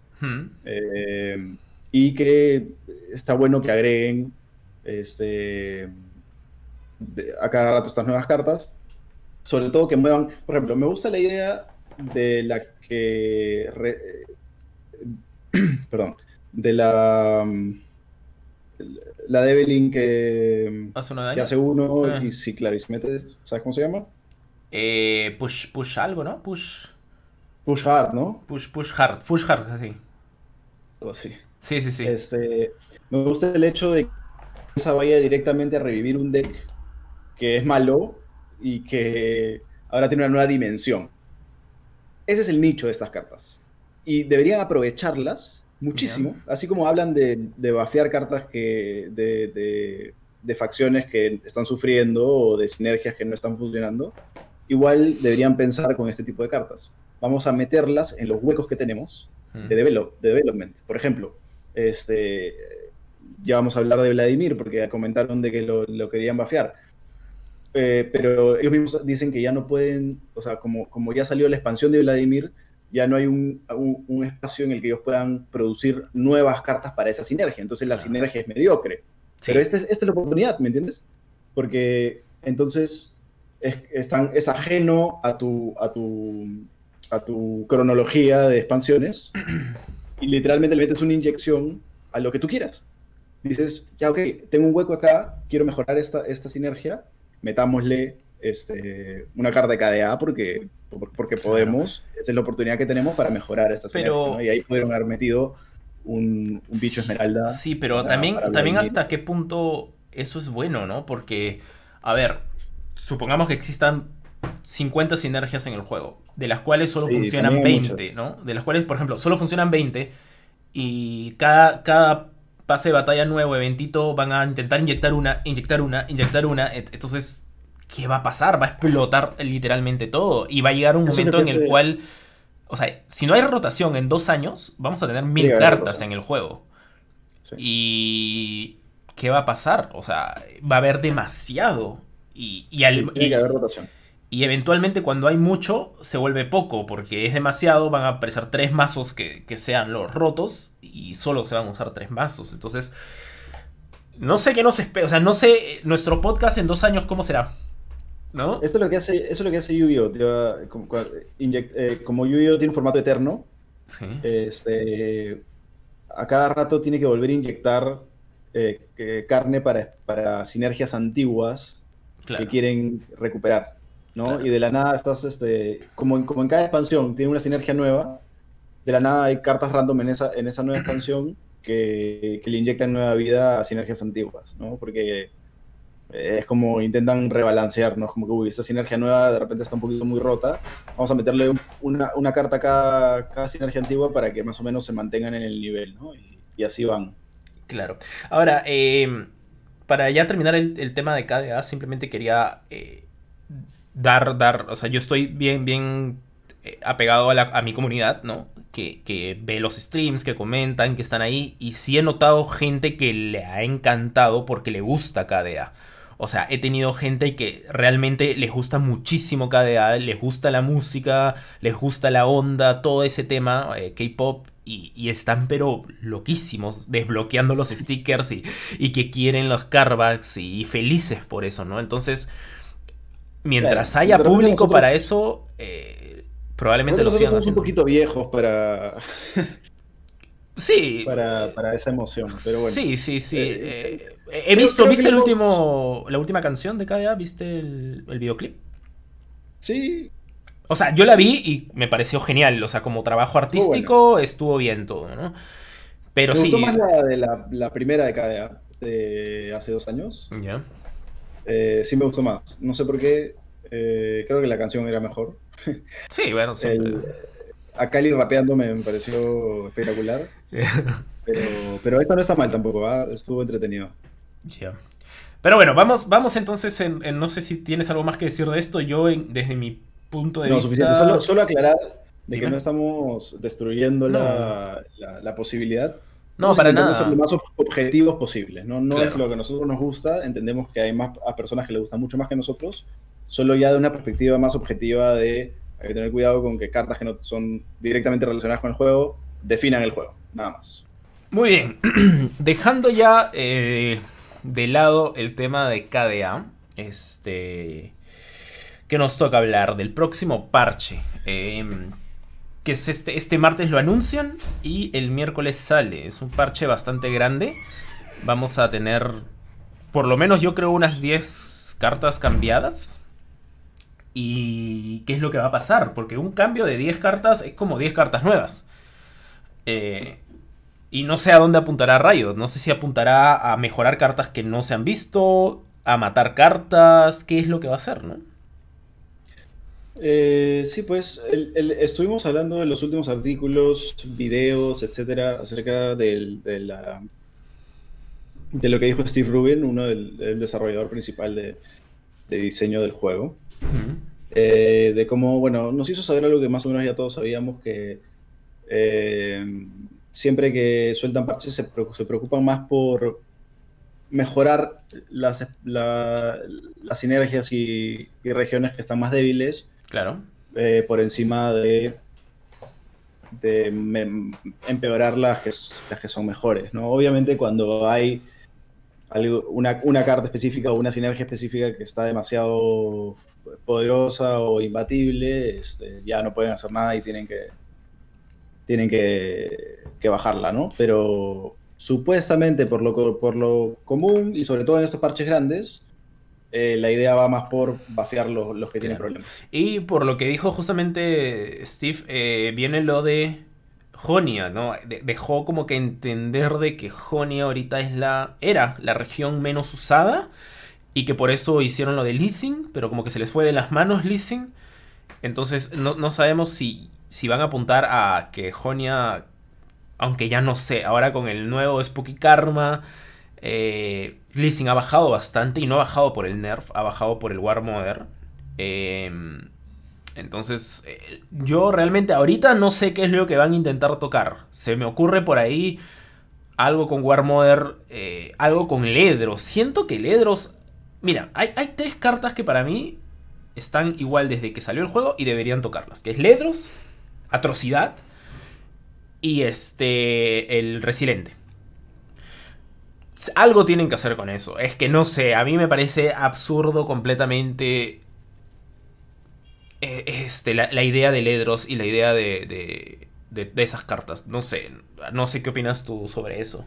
Eh, y que está bueno que agreguen este, a cada rato estas nuevas cartas. Sobre todo que muevan, por ejemplo, me gusta la idea de la que... perdón, de la... La que hace, que hace uno ah. y sí, claro, y se mete, ¿sabes cómo se llama? Eh, push, push algo, ¿no? Push. Push hard, ¿no? Push, push hard, push hard, así. Algo así. Sí, sí, sí. Este, me gusta el hecho de que esa vaya directamente a revivir un deck que es malo y que ahora tiene una nueva dimensión. Ese es el nicho de estas cartas. Y deberían aprovecharlas muchísimo, así como hablan de, de bafear cartas que, de, de, facciones que están sufriendo o de sinergias que no están funcionando. Igual deberían pensar con este tipo de cartas. Vamos a meterlas en los huecos que tenemos de, develop, de development. Por ejemplo, este, ya vamos a hablar de Vladimir porque comentaron de que lo, lo querían bafear eh, pero ellos mismos dicen que ya no pueden, o sea, como, como ya salió la expansión de Vladimir, ya no hay un, un, espacio en el que ellos puedan producir nuevas cartas para esa sinergia. Entonces la sinergia es mediocre. Pero esta, esta es la oportunidad, ¿me entiendes? Porque entonces es, es ajeno a tu, a, tu, a tu cronología de expansiones y literalmente le metes una inyección a lo que tú quieras. Dices, ya, ok, tengo un hueco acá, quiero mejorar esta, esta sinergia, metámosle este, una carta de KDA porque, porque podemos. Esta es la oportunidad que tenemos para mejorar esta pero, Y ahí pudieron haber metido un, bicho esmeralda. Sí, pero también, también hasta qué punto eso es bueno, ¿no? Porque, a ver, supongamos que existan 50 sinergias en el juego, de las cuales solo funcionan 20, ¿no? De las cuales, por ejemplo, solo funcionan 20 y cada, cada pase de batalla nuevo, eventito, van a intentar inyectar una, inyectar una, inyectar una. Entonces, ¿qué va a pasar? Va a explotar literalmente todo. Y va a llegar un momento en el cual. O sea, si no hay rotación en dos años, vamos a tener mil cartas en el juego. Y. ¿Qué va a pasar? O sea, va a haber demasiado. Y, y, al, tiene que haber rotación. Y eventualmente cuando hay mucho se vuelve poco, porque es demasiado, van a aparecer tres mazos que, sean los rotos y solo se van a usar tres mazos. Entonces, no sé qué nos espera, o sea, no sé nuestro podcast en dos años cómo será. ¿No? Esto es lo que hace, eso es lo que hace Yu-Gi-Oh! Como, eh, como Yu-Gi-Oh! tiene un formato eterno, este, a cada rato tiene que volver a inyectar eh, carne para, para sinergias antiguas que quieren recuperar. ¿no? Y de la nada estás, este, como en, como en cada expansión tiene una sinergia nueva, de la nada hay cartas random en esa, en esa nueva expansión que, que le inyectan nueva vida a sinergias antiguas, ¿no? Porque es como intentan rebalancear, ¿no? Como que, uy, esta sinergia nueva de repente está un poquito muy rota, vamos a meterle una, una carta a cada, sinergia antigua para que más o menos se mantengan en el nivel, ¿no? Y, así van. Claro. Ahora, eh, para ya terminar el, tema de KDA, simplemente quería... Eh, dar, dar, o sea, yo estoy bien, bien eh, apegado a, mi comunidad, ¿no? Que, que, ve los streams, que comentan, que están ahí. Y sí he notado gente que le ha encantado porque le gusta KDA. O sea, he tenido gente que realmente les gusta muchísimo KDA, les gusta la música, les gusta la onda, todo ese tema, eh, K-pop, y, están pero loquísimos, desbloqueando los stickers y, y que quieren los carbacks y felices por eso, ¿no? Entonces, mientras haya público para eso, eh, probablemente lo sigan somos un poquito viejos para... Sí. Para, para, esa emoción, pero bueno. Sí, sí, sí. Eh, eh, he visto, ¿viste el último, la última canción de KDA? ¿Viste el, el, videoclip? Sí. O sea, yo la vi y me pareció genial. O sea, como trabajo artístico estuvo bien todo, ¿no? Pero me sí. Gustó más la de la, la primera de KDA de hace dos años. Ya. Eh, sí me gustó más. No sé por qué. Creo que la canción era mejor. Sí, bueno, siempre. A Cali rapeando me, pareció espectacular. pero, pero esta no está mal tampoco, estuvo entretenido. Pero bueno, vamos, vamos entonces en, No sé si tienes algo más que decir de esto. Yo, desde mi punto de no, vista. Suficiente. Solo, solo aclarar de que no estamos destruyendo La, la, posibilidad no, para nada. ser lo más objetivos posibles. No, no es lo que a nosotros nos gusta. Entendemos que hay más a personas que les gusta mucho más que nosotros. Solo ya de una perspectiva más objetiva de hay que tener cuidado con que cartas que no son directamente relacionadas con el juego definan el juego. Nada más. Muy bien. Dejando ya eh, de lado el tema de KDA. Este. Que nos toca hablar del próximo parche. Eh, que es este, este martes lo anuncian y el miércoles sale. Es un parche bastante grande. Vamos a tener, por lo menos yo creo, unas 10 cartas cambiadas. ¿Y qué es lo que va a pasar? Porque un cambio de 10 cartas es como 10 cartas nuevas. Eh, Y no sé a dónde apuntará Riot. No sé si apuntará a mejorar cartas que no se han visto, a matar cartas. ¿Qué es lo que va a hacer, no? Eh, sí, pues estuvimos hablando en los últimos artículos, videos, etcétera, acerca de, la, de lo que dijo Steve Rubin, uno del, desarrollador principal de, diseño del juego. Eh, de cómo, bueno, nos hizo saber algo que más o menos ya todos sabíamos, que eh, siempre que sueltan parches se, preocupan más por mejorar las, las sinergias y, regiones que están más débiles. Claro. Eh, por encima de, de empeorar las que, las que son mejores. ¿no? Obviamente cuando hay una, una carta específica o una sinergia específica que está demasiado poderosa o imbatible, este, ya no pueden hacer nada y tienen que tienen que, bajarla, ¿no? Pero supuestamente por lo, por lo común y sobre todo en estos parches grandes, eh, la idea va más por bafear los, que tienen problemas. Y por lo que dijo justamente Steve, eh, viene lo de Jonia, ¿no? dejó como que entender de que Jonia ahorita es la. era la región menos usada. Y que por eso hicieron lo de leasing. Pero como que se les fue de las manos leasing. Entonces no, no sabemos si si van a apuntar a que Jonia, aunque ya no sé, ahora con el nuevo Spooky Karma, eh, ha bajado bastante y no ha bajado por el nerf, ha bajado por el War Mother. Em, entonces, eh, yo realmente ahorita no sé qué es lo que van a intentar tocar. Se me ocurre por ahí algo con War Mother, eh, algo con Ledros. Siento que Ledros... Mira, hay, tres cartas que para mí están igual desde que salió el juego y deberían tocarlas. Que es Ledros, Atrocidad y este el Resiliente. Algo tienen que hacer con eso. Es que no sé, a mí me parece absurdo completamente eh, este, la, idea de Ledros y la idea de, de, esas cartas. No sé, no sé qué opinas tú sobre eso.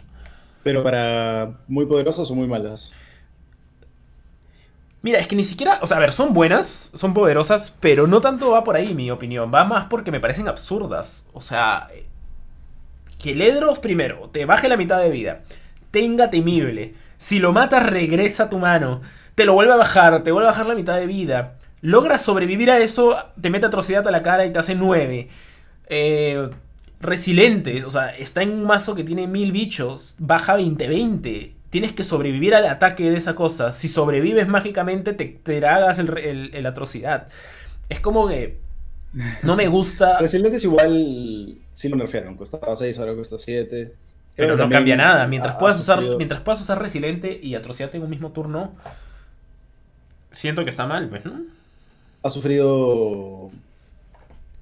Pero para muy poderosas o muy malas. Mira, es que ni siquiera, o sea, a ver, son buenas, son poderosas, pero no tanto va por ahí mi opinión, va más porque me parecen absurdas. O sea, que Ledros primero te baje la mitad de vida, tenga temible, si lo matas regresa a tu mano, te lo vuelve a bajar, te vuelve a bajar la mitad de vida, logra sobrevivir a eso, te mete atrocidad a la cara y te hace 9. Eh, resilientes, o sea, está en un mazo que tiene mil bichos, baja 20-20 tienes que sobrevivir al ataque de esa cosa. Si sobrevives mágicamente, te, te hagas el, atrocidad. Es como que no me gusta. Resilientes igual sí lo nerfearon. Costaba 6, ahora cuesta 7. Pero no cambia nada. Mientras, puedas usar, mientras puedas usar resiliente y atrocidad en un mismo turno, siento que está mal, pues, ¿no? Ha sufrido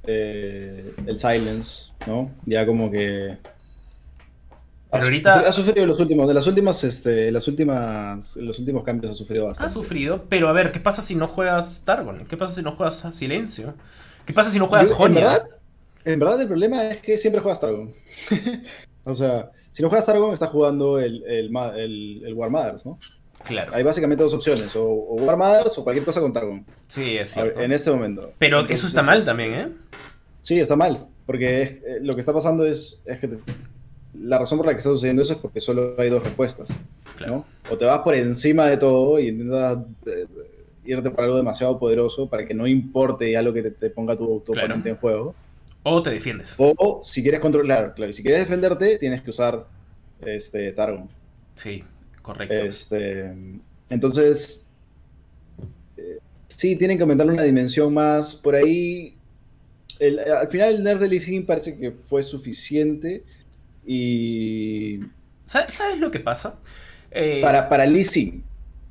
eh, el silence, ¿no? Ya como que pero ahorita. Ha sufrido los últimos, de las últimas, este, las últimas, los últimos cambios ha sufrido bastante. Ha sufrido, pero a ver, ¿qué pasa si no juegas Targon? ¿Qué pasa si no juegas Silencio? ¿Qué pasa si no juegas Jonia? En verdad, el problema es que siempre juegas Targon. o sea, si no juegas Targon, estás jugando el, el, el, War Mothers, ¿no? Claro. Hay básicamente dos opciones, o, War Mothers o cualquier cosa con Targon. Sí, es cierto. en este momento. Pero eso está mal también, ¿eh? Sí, está mal, porque eh, lo que está pasando es, es que te, la razón por la que está sucediendo eso es porque solo hay dos respuestas. ¿no? O te vas por encima de todo y intentas eh, irte por algo demasiado poderoso para que no importe ya lo que te, ponga tu, oponente en juego. O te defiendes. O si quieres controlar, claro, si quieres defenderte, tienes que usar este Targon. Sí, correcto. Este, entonces, eh, sí, tienen que aumentar una dimensión más. Por ahí, al final el Nerd de Lee parece que fue suficiente y. ¿Sabes, lo que pasa? Eh, para, para Lee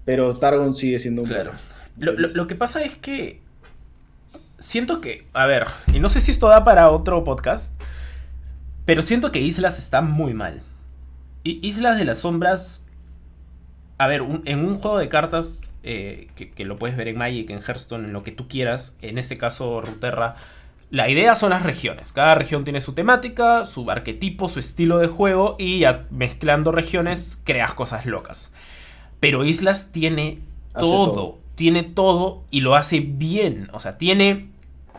pero Targon sigue siendo un. Claro. Lo, que pasa es que. Siento que. A ver, y no sé si esto da para otro podcast. Pero siento que Islas está muy mal. Islas de las Sombras. A ver, en un juego de cartas eh, que, que, lo puedes ver en Magic, en Hearthstone, en lo que tú quieras. En este caso, Ruterra la idea son las regiones. Cada región tiene su temática, su arquetipo, su estilo de juego y mezclando regiones creas cosas locas. Pero Islas tiene todo, tiene todo y lo hace bien. O sea, tiene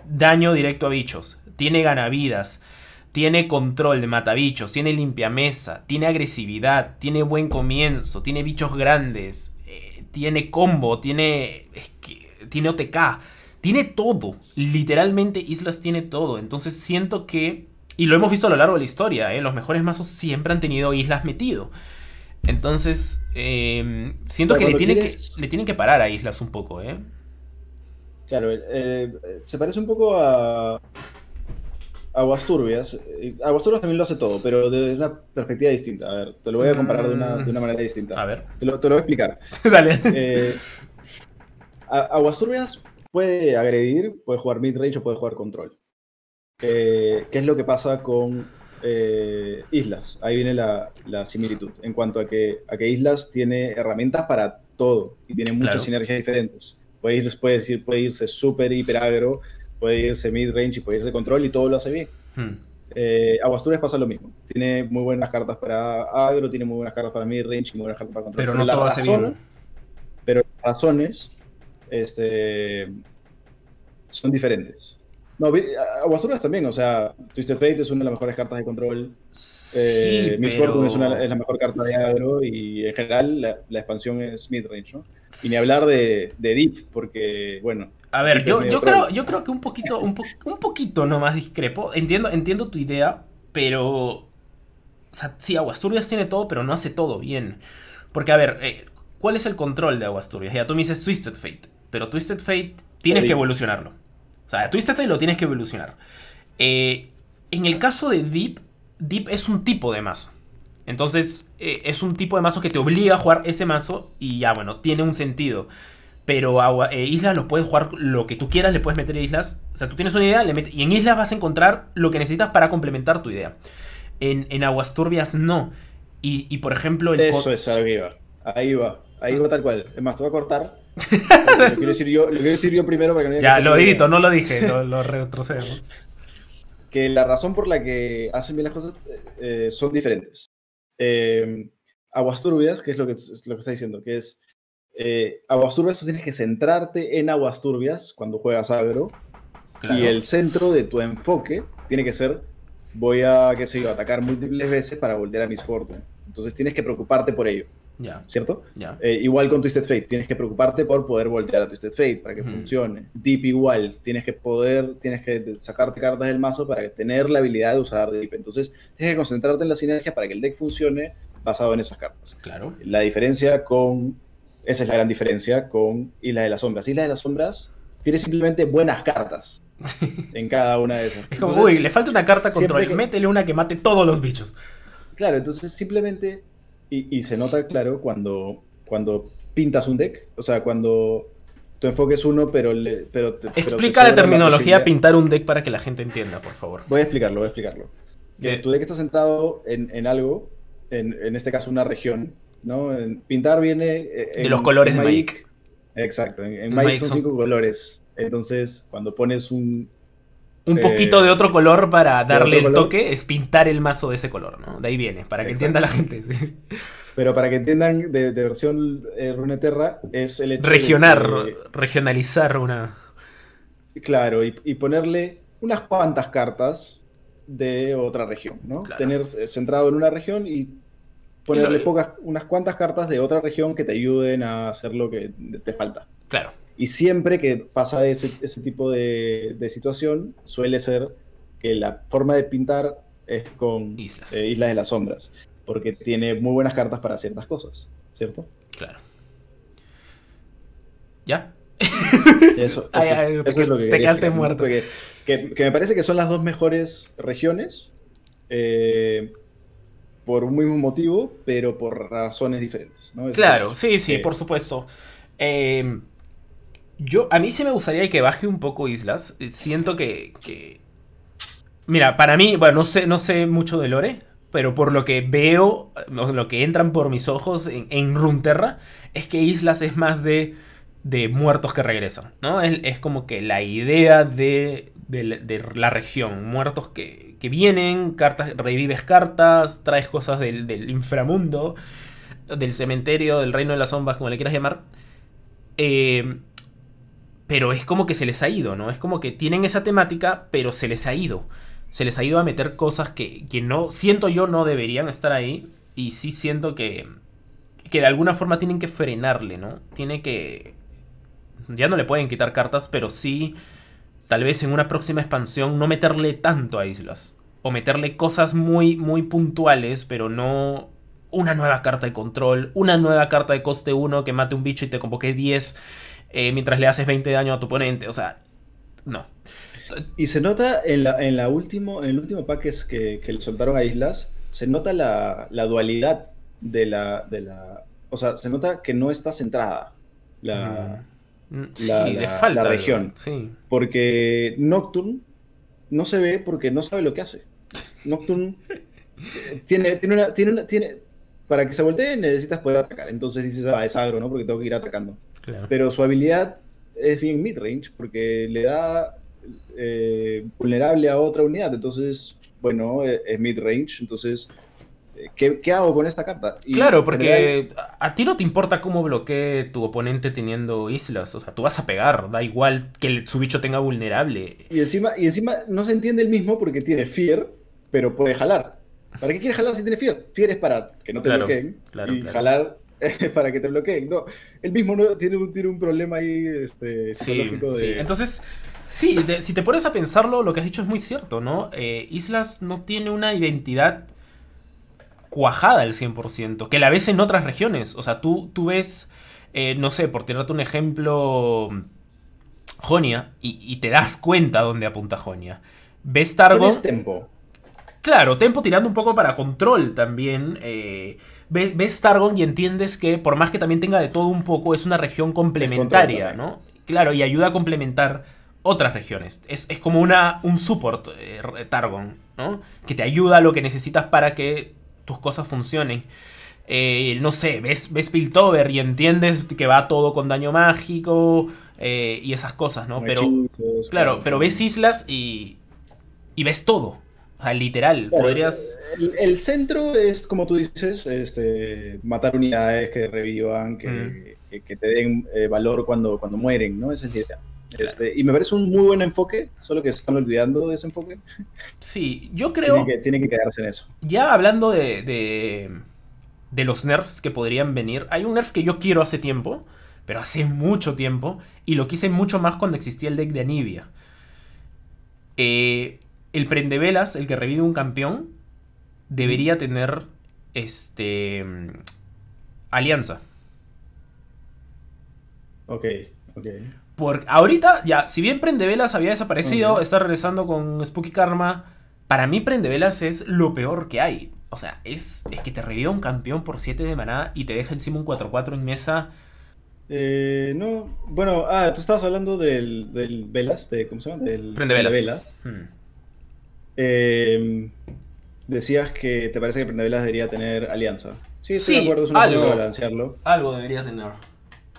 daño directo a bichos, tiene ganavidas, tiene control de matabichos, tiene limpiamesa, tiene agresividad, tiene buen comienzo, tiene bichos grandes, eh, tiene combo, tiene, tiene OTK, tiene todo. Literalmente Islas tiene todo. Entonces siento que, y lo hemos visto a lo largo de la historia, ¿eh? los mejores mazos siempre han tenido Islas metido. Entonces, em, siento que le, tiene que le tienen que parar a Islas un poco, ¿eh? Claro, eh, se parece un poco a Aguas Turbias. Aguas Turbias también lo hace todo, pero desde una perspectiva distinta. A ver, te lo voy a comparar de una, de una manera distinta. A ver. Te lo, te lo voy a explicar. Dale. Eh, Aguas Turbias puede agredir, puede jugar mid-range o puede jugar control. Eh, ¿Qué es lo que pasa con eh, Islas? Ahí viene la, la, similitud. En cuanto a que, a que Islas tiene herramientas para todo y tiene muchas sinergias diferentes. Puede, ir, puede, puede irse súper hiper agro, puede irse mid range y puede irse control y todo lo hace bien. Hmm. Eh, Aguasturias pasa lo mismo. Tiene muy buenas cartas para agro, tiene muy buenas cartas para mid range y muy buenas cartas para control. Pero, no todo hace bien. Pero las razones este, son diferentes. No, Aguasturias también, o sea, Twisted Fate es una de las mejores cartas de control. Sí, eh, Miss Fortune es, una, es, la mejor carta de agro y en general la, la expansión es mid-range, ¿no? Y ni hablar de, de Deep, porque, bueno. A ver, yo, yo, creo, yo creo que un poquito, un, po un poquito nomás discrepo. Entiendo, entiendo tu idea, pero. O sea, sí, Aguasturbias tiene todo, pero no hace todo bien. Porque, a ver, eh, ¿cuál es el control de Aguasturbias? Ya tú me dices Twisted Fate, pero Twisted Fate tienes que evolucionarlo. O sea, Twisted Fate lo tienes que evolucionar. Eh, en el caso de Deep, Deep es un tipo de mazo. Entonces, eh, es un tipo de mazo que te obliga a jugar ese mazo y ya, bueno, tiene un sentido. Pero agua, eh, Islas lo puedes jugar lo que tú quieras, le puedes meter Islas. O sea, tú tienes una idea le y en Islas vas a encontrar lo que necesitas para complementar tu idea. En, en Aguas Turbias no. Y, por ejemplo... El Eso es que iba. Ahí va. Ahí va tal cual. Es más, te voy a cortar lo quiero decir yo, lo quiero decir yo primero para que no Ya, lo edito, no lo dije, lo, retrocedemos. Que la razón por la que hacen bien las cosas eh, son diferentes. Eh, aguas turbias, que es lo que, lo que está diciendo, que es eh, aguas turbias, tú tienes que centrarte en aguas turbias cuando juegas agro. Y el centro de tu enfoque tiene que ser, voy a, qué sé yo, atacar múltiples veces para volver a mis Fortune. Entonces tienes que preocuparte por ello. ¿Cierto? Eh, igual con Twisted Fate, tienes que preocuparte por poder voltear a Twisted Fate para que funcione. Deep igual, tienes que poder, tienes que sacarte cartas del mazo para tener la habilidad de usar Deep. Entonces, tienes que concentrarte en la sinergia para que el deck funcione basado en esas cartas. Claro. La diferencia con, esa es la gran diferencia con Isla de las Sombras. Isla de las Sombras tiene simplemente buenas cartas en cada una de esas. Es como, uy, le falta una carta control, métele una que mate todos los bichos. Claro, entonces simplemente y, se nota claro cuando, cuando pintas un deck, o sea, cuando tu enfoque es uno, pero... Le, pero Explica la terminología pintar un deck para que la gente entienda, por favor. Voy a explicarlo, voy a explicarlo. Que tu deck está centrado en, algo, en, este caso una región, ¿no? pintar viene... de los colores de Magic. Exacto, en, Magic, son cinco colores. Entonces, cuando pones un, un poquito de otro color para darle el toque, es pintar el mazo de ese color, ¿no? De ahí viene, para que entienda la gente. Pero para que entiendan de, versión eh, Runeterra, es el hecho Regionar, regionalizar una. Claro, y, ponerle unas cuantas cartas de otra región, ¿no? Tener eh, centrado en una región y ponerle pocas, unas cuantas cartas de otra región que te ayuden a hacer lo que te falta. Claro. Y siempre que pasa ese, ese tipo de, situación, suele ser que la forma de pintar es con Islas. Eh, Islas de las Sombras, porque tiene muy buenas cartas para ciertas cosas, ¿cierto? Claro. ¿Ya? Eso, es lo que te quedaste muerto. Que, me parece que son las dos mejores regiones eh, por un mismo motivo, pero por razones diferentes. claro, sí, sí, por supuesto. Eh, yo, a mí sí me gustaría que baje un poco Islas. Siento que, Mira, para mí, bueno, no sé, no sé mucho de Lore, pero por lo que veo, lo que entran por mis ojos en, en Runterra, es que Islas es más de, de muertos que regresan, ¿no? Es, como que la idea de, de, la región, muertos que, que, vienen, cartas, revives cartas, traes cosas del, del inframundo, del cementerio, del reino de las sombras, como le quieras llamar. Eh, pero es como que se les ha ido, ¿no? Es como que tienen esa temática, pero se les ha ido. se les ha ido a meter cosas que, que no, siento yo, no deberían estar ahí. Y sí siento que, que de alguna forma tienen que frenarle, ¿no? Tiene que... Ya no le pueden quitar cartas, pero sí, tal vez en una próxima expansión, no meterle tanto a islas. O meterle cosas muy, muy puntuales, pero no una nueva carta de control, una nueva carta de coste 1 que mate un bicho y te convoque 10 eh, mientras le haces 20 de daño a tu oponente. O sea, no. Y se nota en, la, en, la último, en el último pack que, que, le soltaron a Islas, se nota la, la dualidad de la, de la... O sea, se nota que no está centrada la, mm. la, la región. Sí. Porque Nocturne no se ve porque no sabe lo que hace. Nocturne tiene, tiene, una, tiene, una, tiene, para que se voltee necesitas poder atacar. Entonces dices, ah, es agro, ¿no? Porque tengo que ir atacando. Pero su habilidad es bien mid-range porque le da eh, vulnerable a otra unidad. Entonces, bueno, eh, es mid-range. Entonces, eh, ¿qué, hago con esta carta? claro, porque a ti no te importa cómo bloquee tu oponente teniendo islas. O sea, tú vas a pegar, da igual que su bicho tenga vulnerable. Y encima, y encima no se entiende el mismo porque tiene Fear, pero puede jalar. ¿Para qué quieres jalar si tienes Fear? Fear es para que no te bloqueen. y jalar es para que te bloqueen. No, él mismo no, tiene, un, tiene un problema ahí este, sí, sí. Entonces, sí, si te pones a pensarlo, lo que has dicho es muy cierto, ¿no? Eh, Islas no tiene una identidad cuajada al 100%, que la ves en otras regiones. O sea, tú, tú ves, eh, no sé, por tirarte un ejemplo, Jonia, y, te das cuenta dónde apunta Jonia. Ves Targon... Tempo. Claro, Tempo tirando un poco para control también. Eh, ves, Targon y entiendes que por más que también tenga de todo un poco, es una región complementaria, ¿no? Claro, y ayuda a complementar otras regiones. Es, como una, un support eh, Targon, ¿no? Que te ayuda a lo que necesitas para que tus cosas funcionen. Eh, no sé, ves, ves Piltover y entiendes que va todo con daño mágico y esas cosas, ¿no? Pero, claro, pero ves islas y, y ves todo. Sea, literal, podrías... El, centro es, como tú dices, este, matar unidades que revivan, que, que, te den eh, valor cuando, cuando mueren, ¿no? Esa es la idea. Este, y me parece un muy buen enfoque, solo que se están olvidando de ese enfoque. Sí, yo creo... Tiene que, que quedarse en eso. Ya hablando de, de, de los nerfs que podrían venir, hay un nerf que yo quiero hace tiempo, pero hace mucho tiempo, y lo quise mucho más cuando existía el deck de Anivia. Eh, el prendevelas, el que revive un campeón, debería tener este alianza. Ok, ok. Porque ahorita, ya, si bien Prendevelas había desaparecido, está regresando con Spooky Karma. Para mí, Prendevelas es lo peor que hay. O sea, es, es que te revive un campeón por 7 de maná y te deja encima un 4-4 en mesa. Eh, no, bueno, ah, tú estabas hablando del, del Velas, de, ¿cómo se llama? Del Prendevelas. Hmm. Eh, decías que te parece que Prendevelas debería tener alianza. Sí, estoy de acuerdo, es una algo, balancearlo. Algo debería tener.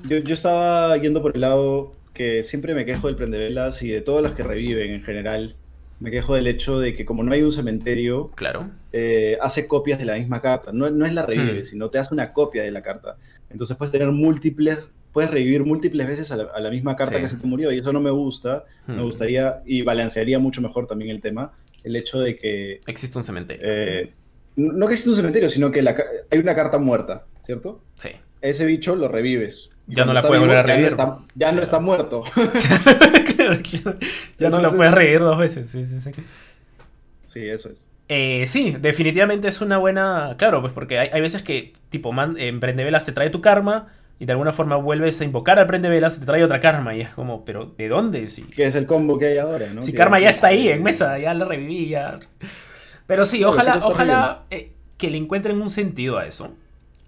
Yo, yo, estaba yendo por el lado que siempre me quejo del Prendevelas y de todas las que reviven en general. Me quejo del hecho de que como no hay un cementerio, claro. Eh, hace copias de la misma carta. No, no es la revive, hmm. sino te hace una copia de la carta. Entonces puedes tener múltiples, puedes revivir múltiples veces a la, misma carta que se te murió y eso no me gusta. Me hmm. gustaría y balancearía mucho mejor también el tema el hecho de que... Existe un cementerio. Eh, no que existe un cementerio, sino que hay una carta muerta, ¿cierto? Sí. Ese bicho lo revives. Ya no la puedes volver a revivir. Ya no está, muerto. Ya no lo puedes revivir dos veces. Sí, sí, sí. Sí, eso es. Eh, sí, definitivamente es una buena. Claro, pues porque hay, veces que, tipo, man, Velas te trae tu karma y de alguna forma vuelves a invocar al prende velas, te trae otra karma y es como, pero ¿de dónde? Si, que es el combo que hay ahora, ¿no? Si karma ya está ahí en mesa, ya la reviví, ya. Pero sí, ojalá, ojalá eh, que le encuentren un sentido a eso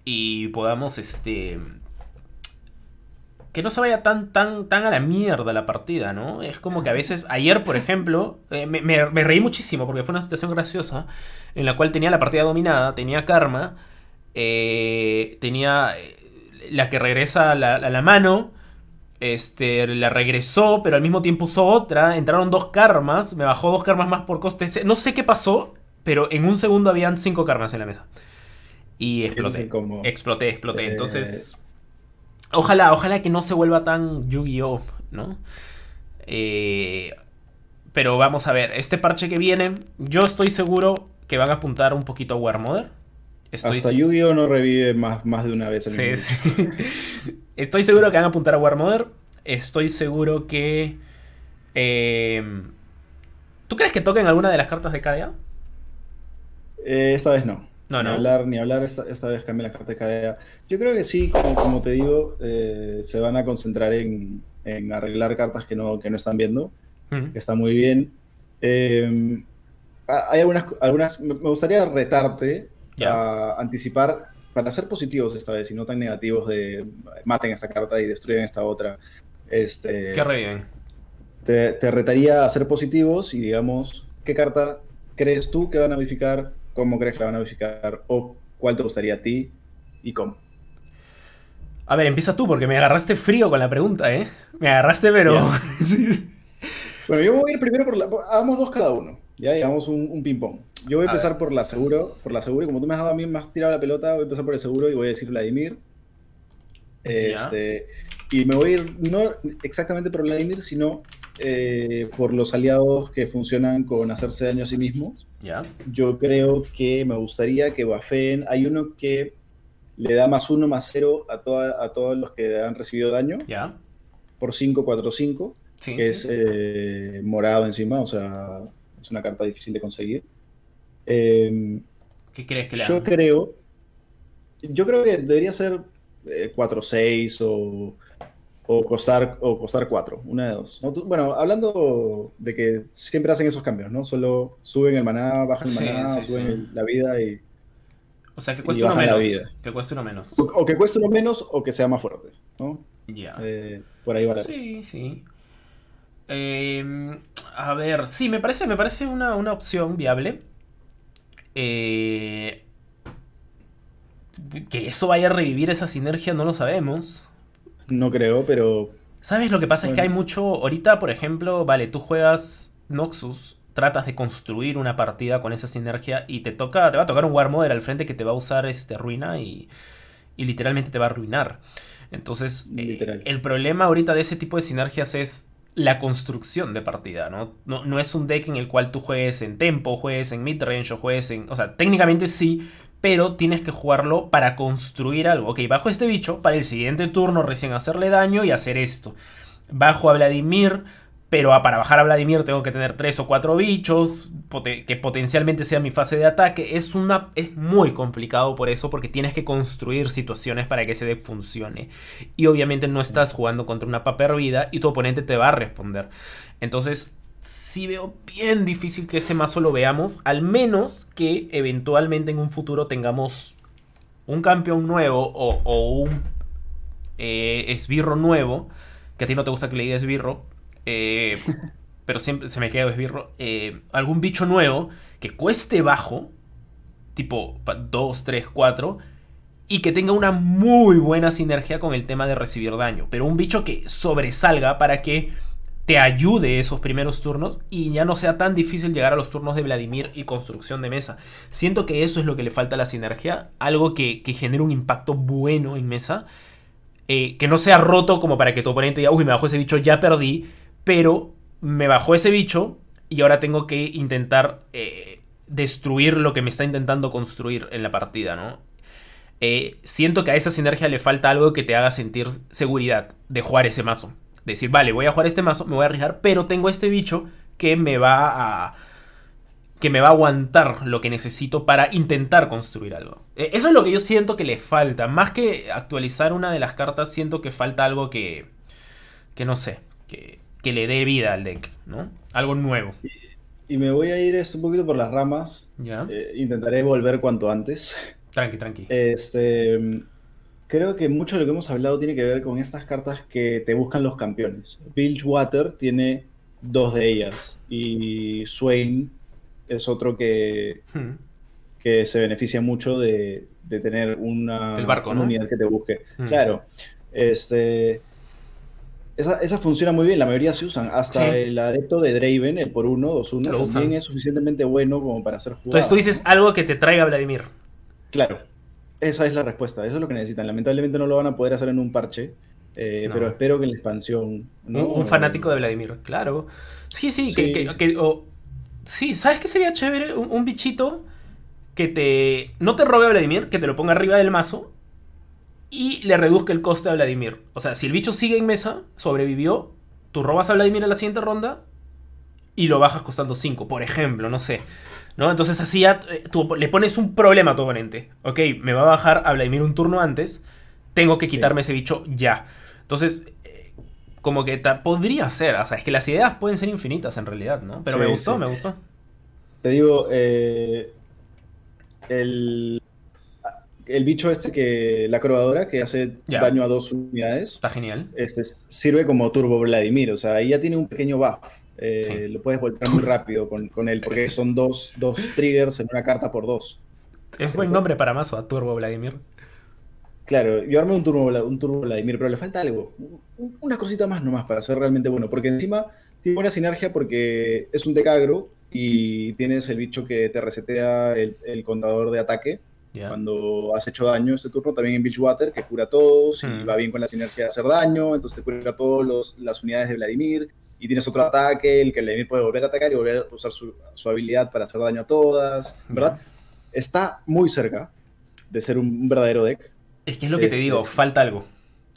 y podamos, este, que no se vaya tan, tan, tan a la mierda la partida, ¿no? Es como que a veces, ayer, por ejemplo, eh, me, me, reí muchísimo porque fue una situación graciosa en la cual tenía la partida dominada, tenía karma, eh, tenía la que regresa a la, mano, este, la regresó, pero al mismo tiempo usó otra, entraron dos karmas, me bajó dos karmas más por coste. No sé qué pasó, pero en un segundo habían cinco karmas en la mesa. Y exploté. Exploté, exploté. Eh, Entonces, ojalá, ojalá que no se vuelva tan Yu-Gi-Oh, ¿no? Eh, Pero vamos a ver, este parche que viene, yo estoy seguro que van a apuntar un poquito a War Mother. Estoy... Hasta Yu-Gi-Oh no revive más, más de una vez. En sí, sí. estoy seguro que van a apuntar a War Mother. Estoy seguro que... Eh, ¿Tú crees que toquen alguna de las cartas de KDA? Eh, esta vez no. No, ni hablar, ni hablar, esta, vez cambia la carta de KDA. Yo creo que sí, como, te digo, eh, se van a concentrar en, arreglar cartas que no, que no están viendo, que está muy bien. Eh, hay algunas, algunas, me gustaría retarte a anticipar, para ser positivos esta vez y no tan negativos de maten esta carta y destruyen esta otra. Este, ¿Qué reviven? Te, te retaría a ser positivos y digamos, ¿qué carta crees tú que van a modificar cómo crees que la van a verificar o cuál te gustaría a ti y cómo. A ver, empieza tú porque me agarraste frío con la pregunta, ¿eh? Me agarraste, pero... bueno, yo voy a ir primero por la... Hagamos dos cada uno, ya, digamos un, un ping-pong. Yo voy a, empezar por la seguro, por la seguro, y como tú me has dado a mí más tirado la pelota, voy a empezar por el seguro y voy a decir Vladimir. Este, y me voy a ir no exactamente por Vladimir, sino eh, por los aliados que funcionan con hacerse daño a sí mismos. Yo creo que me gustaría que Bafen, hay uno que le da más uno, más cero a, a todos los que han recibido daño. Ya. Por 5, 4, 5. que es eh, morado encima, o sea, es una carta difícil de conseguir. Em, ¿Qué crees que le Yo creo. Yo creo que debería ser 4, eh, 6 o o costar, o costar 4, una de dos. Bueno, hablando de que siempre hacen esos cambios, ¿no? Solo suben el maná, bajan el maná, suben la vida y. O sea, que cueste uno menos. Que cueste uno menos. O, que cueste uno menos o que sea más fuerte, ¿no? Ya. Eh, por ahí va la Sí, sí. Em, a ver, sí, me parece, me parece una, una opción viable. Eh, que eso vaya a revivir esa sinergia no lo sabemos. No creo, pero. ¿Sabes? Lo que pasa es que hay mucho. Ahorita, por ejemplo, vale, tú juegas Noxus, tratas de construir una partida con esa sinergia y te toca. Te va a tocar un War Mother al frente que te va a usar este ruina y. Y literalmente te va a arruinar. Entonces, eh, el problema ahorita de ese tipo de sinergias es la construcción de partida, ¿no? ¿no? ¿no? es un deck en el cual tú juegues en tempo, juegues en midrange o juegues en... O sea, técnicamente sí, pero tienes que jugarlo para construir algo. Ok, bajo este bicho, para el siguiente turno recién hacerle daño y hacer esto. Bajo a Vladimir, pero para bajar a Vladimir tengo que tener tres o cuatro bichos, que potencialmente sea mi fase de ataque. Es, una, es muy complicado por eso, porque tienes que construir situaciones para que ese deck funcione. Y obviamente no estás jugando contra una papa hervida y tu oponente te va a responder. Entonces sí veo bien difícil que ese mazo lo veamos, al menos que eventualmente en un futuro tengamos un campeón nuevo o, un eh, esbirro nuevo, que a ti no te gusta que le diga esbirro, eh, pero siempre se me queda esbirro, eh, algún bicho nuevo que cueste bajo, tipo 2, 3, 4, y que tenga una muy buena sinergia con el tema de recibir daño, pero un bicho que sobresalga para que te ayude esos primeros turnos y ya no sea tan difícil llegar a los turnos de Vladimir y construcción de mesa. Siento que eso es lo que le falta a la sinergia, algo que, genere un impacto bueno en mesa, eh, que no sea roto como para que tu oponente diga, uy, me bajó ese bicho, ya perdí, pero me bajó ese bicho y ahora tengo que intentar eh, destruir lo que me está intentando construir en la partida, ¿no? Eh, siento que a esa sinergia le falta algo que te haga sentir seguridad de jugar ese mazo decir, vale, voy a jugar este mazo, me voy a arriesgar, pero tengo este bicho que me va a que me va a aguantar lo que necesito para intentar construir algo. E, eso es lo que yo siento que le falta. Más que actualizar una de las cartas, siento que falta algo que, que no sé, que, que le dé vida al deck, ¿no? Algo nuevo. Y, me voy a ir un poquito por las ramas. ¿Ya? Eh, intentaré volver cuanto antes. Tranqui, tranqui. Este, Creo que mucho de lo que hemos hablado tiene que ver con estas cartas que te buscan los campeones. Bilgewater tiene dos de ellas y Swain es otro que, hmm. que se beneficia mucho de, tener una, unidad que te busque. Hmm. Claro, este, esa, funciona muy bien, la mayoría se usan. Hasta el adepto de Draven, el por uno, dos uno, también es suficientemente bueno como para ser jugado. Entonces tú dices algo que te traiga Vladimir. Claro. Esa es la respuesta, eso es lo que necesitan. Lamentablemente no lo van a poder hacer en un parche, Eh, pero espero que en la expansión. Un, fanático de Vladimir, claro. Sí, sí, que. sí, ¿sabes qué sería chévere? Un, bichito que te. No te robe a Vladimir, que te lo ponga arriba del mazo y le reduzca el coste a Vladimir. O sea, si el bicho sigue en mesa, sobrevivió, tú robas a Vladimir en la siguiente ronda y lo bajas costando 5, por ejemplo, no sé. ¿No? Entonces así ya eh, tú le pones un problema a tu oponente. Ok, me va a bajar a Vladimir un turno antes, tengo que quitarme ese bicho ya. Entonces, eh, como que podría ser, o sea, es que las ideas pueden ser infinitas en realidad, ¿no? Pero me gustó, me gustó. Te digo, eh, el, el bicho este que, la acrobadora, que hace daño a dos unidades. Está genial. Este sirve como Turbo Vladimir, o sea, ahí ya tiene un pequeño buff. Eh, lo puedes volver muy rápido con, con, él, porque son dos, dos triggers en una carta por dos. Es buen nombre para mazo, a Turbo Vladimir. Claro, yo armé un turbo, un turbo Vladimir, pero le falta algo. Una cosita más nomás para ser realmente bueno. Porque encima tiene buena sinergia porque es un decagro y tienes el bicho que te resetea el, contador de ataque. Cuando has hecho daño este turno, también en Beachwater, que cura a todos y va bien con la sinergia de hacer daño, entonces te cura a todas las unidades de Vladimir y tienes otro ataque, el que Vladimir puede volver a atacar y volver a usar su, habilidad para hacer daño a todas, ¿verdad? Está muy cerca de ser un verdadero deck es que es lo que te digo, falta algo.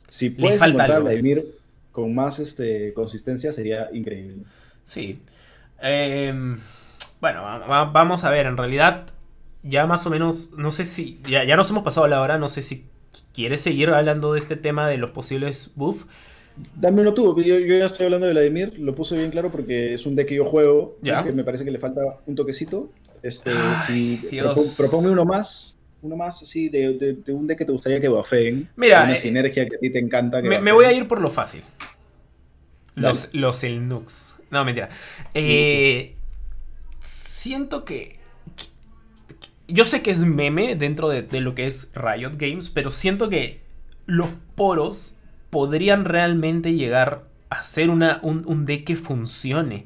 Si puedes falta algo. Vladimir con más este, consistencia sería increíble. Sí. Em, bueno, vamos a ver, en realidad ya más o menos, no sé si, ya, ya nos hemos pasado la hora, no sé si quieres seguir hablando de este tema de los posibles buffs. Dame uno tú, yo, ya estoy hablando de Vladimir, lo puse bien claro porque es un deck que yo juego, ¿Ya? que me parece que le falta un toquecito. Este, si proponme uno más, uno más así de, un deck que te gustaría que buffeen. Mira. Una eh, sinergia que a ti te encanta. me, voy a ir por lo fácil. Los, los Elnux. No, mentira. Eh, siento que, Yo sé que es meme dentro de, lo que es Riot Games, pero siento que los poros podrían realmente llegar a ser una, un, deck que funcione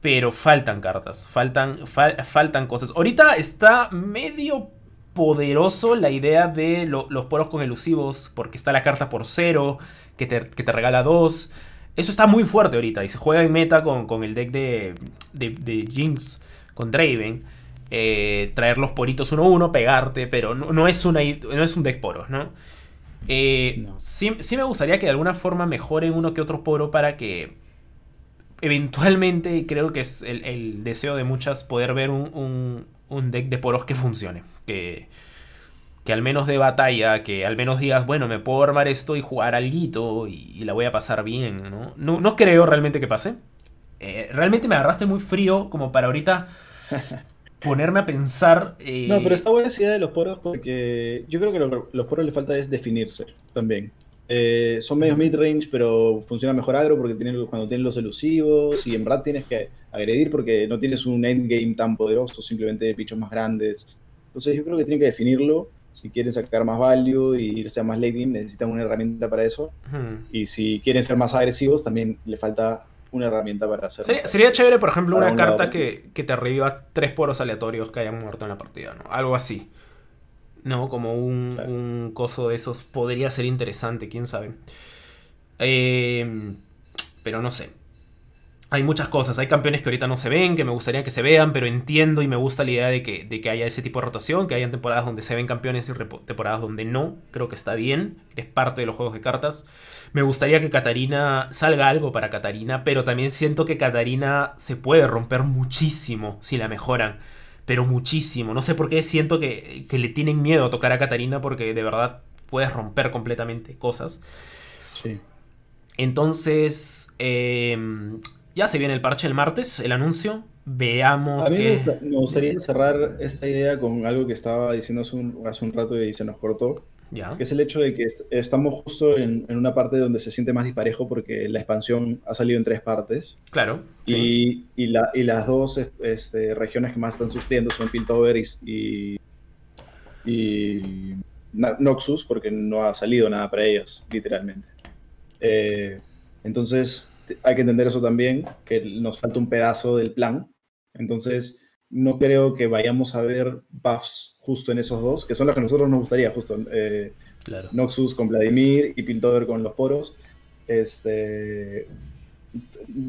pero faltan cartas, faltan, faltan cosas. Ahorita está medio poderoso la idea de los poros con elusivos, porque está la carta por cero, que te, regala dos. Eso está muy fuerte ahorita y se juega en meta con, el deck de, de, Jinx, con Draven. Eh, traer los poritos 1-1, pegarte, pero no, es una, no es un deck poros, ¿no? Eh, sí, me gustaría que de alguna forma mejoren uno que otro poro para que eventualmente, creo que es el, deseo de muchas, poder ver un, un deck de poros que funcione. Que, que al menos de batalla, que al menos digas, bueno, me puedo armar esto y jugar algo y, y la voy a pasar bien, ¿no? No, creo realmente que pase. Eh, realmente me agarraste muy frío como para ahorita ponerme a pensar. Eh, no, pero está buena esa idea de los poros porque yo creo que lo, los poros le falta es definirse también. Eh, son medios mid-range, pero funciona mejor agro porque tienen, cuando tienen los elusivos y en verdad tienes que agredir porque no tienes un endgame tan poderoso, simplemente bichos más grandes. Entonces yo creo que tienen que definirlo. Si quieren sacar más value y irse a más late game, necesitan una herramienta para eso. Y si quieren ser más agresivos, también le falta una herramienta para hacerlo. Sería, chévere, por ejemplo, una carta que, que, te reviva tres poros aleatorios que hayan muerto en la partida, ¿no? Algo así. ¿no? Como un, coso de esos podría ser interesante, quién sabe. Em, pero no sé. Hay muchas cosas, hay campeones que ahorita no se ven, que me gustaría que se vean, pero entiendo y me gusta la idea de que, de que haya ese tipo de rotación, que hayan temporadas donde se ven campeones y temporadas donde no. Creo que está bien, es parte de los juegos de cartas. Me gustaría que Katarina salga algo para Katarina, pero también siento que Katarina se puede romper muchísimo si la mejoran pero muchísimo. No sé por qué siento que, le tienen miedo a tocar a Catarina porque de verdad puedes romper completamente cosas. Sí. Entonces, em, ya se viene el parche el martes, el anuncio. Veamos. A mí me gustaría cerrar esta idea con algo que estaba diciendo hace un, hace un rato y se nos cortó que es el hecho de que estamos justo en, una parte donde se siente más disparejo porque la expansión ha salido en tres partes. Claro. Y, y, las dos este, regiones que más están sufriendo son Piltover y, y, Noxus, porque no ha salido nada para ellas, literalmente. Eh, entonces, hay que entender eso también, que nos falta un pedazo del plan. Entonces, no creo que vayamos a ver buffs justo en esos dos, que son los que a nosotros nos gustaría, justo. Eh, Noxus con Vladimir y Piltover con los poros. Este,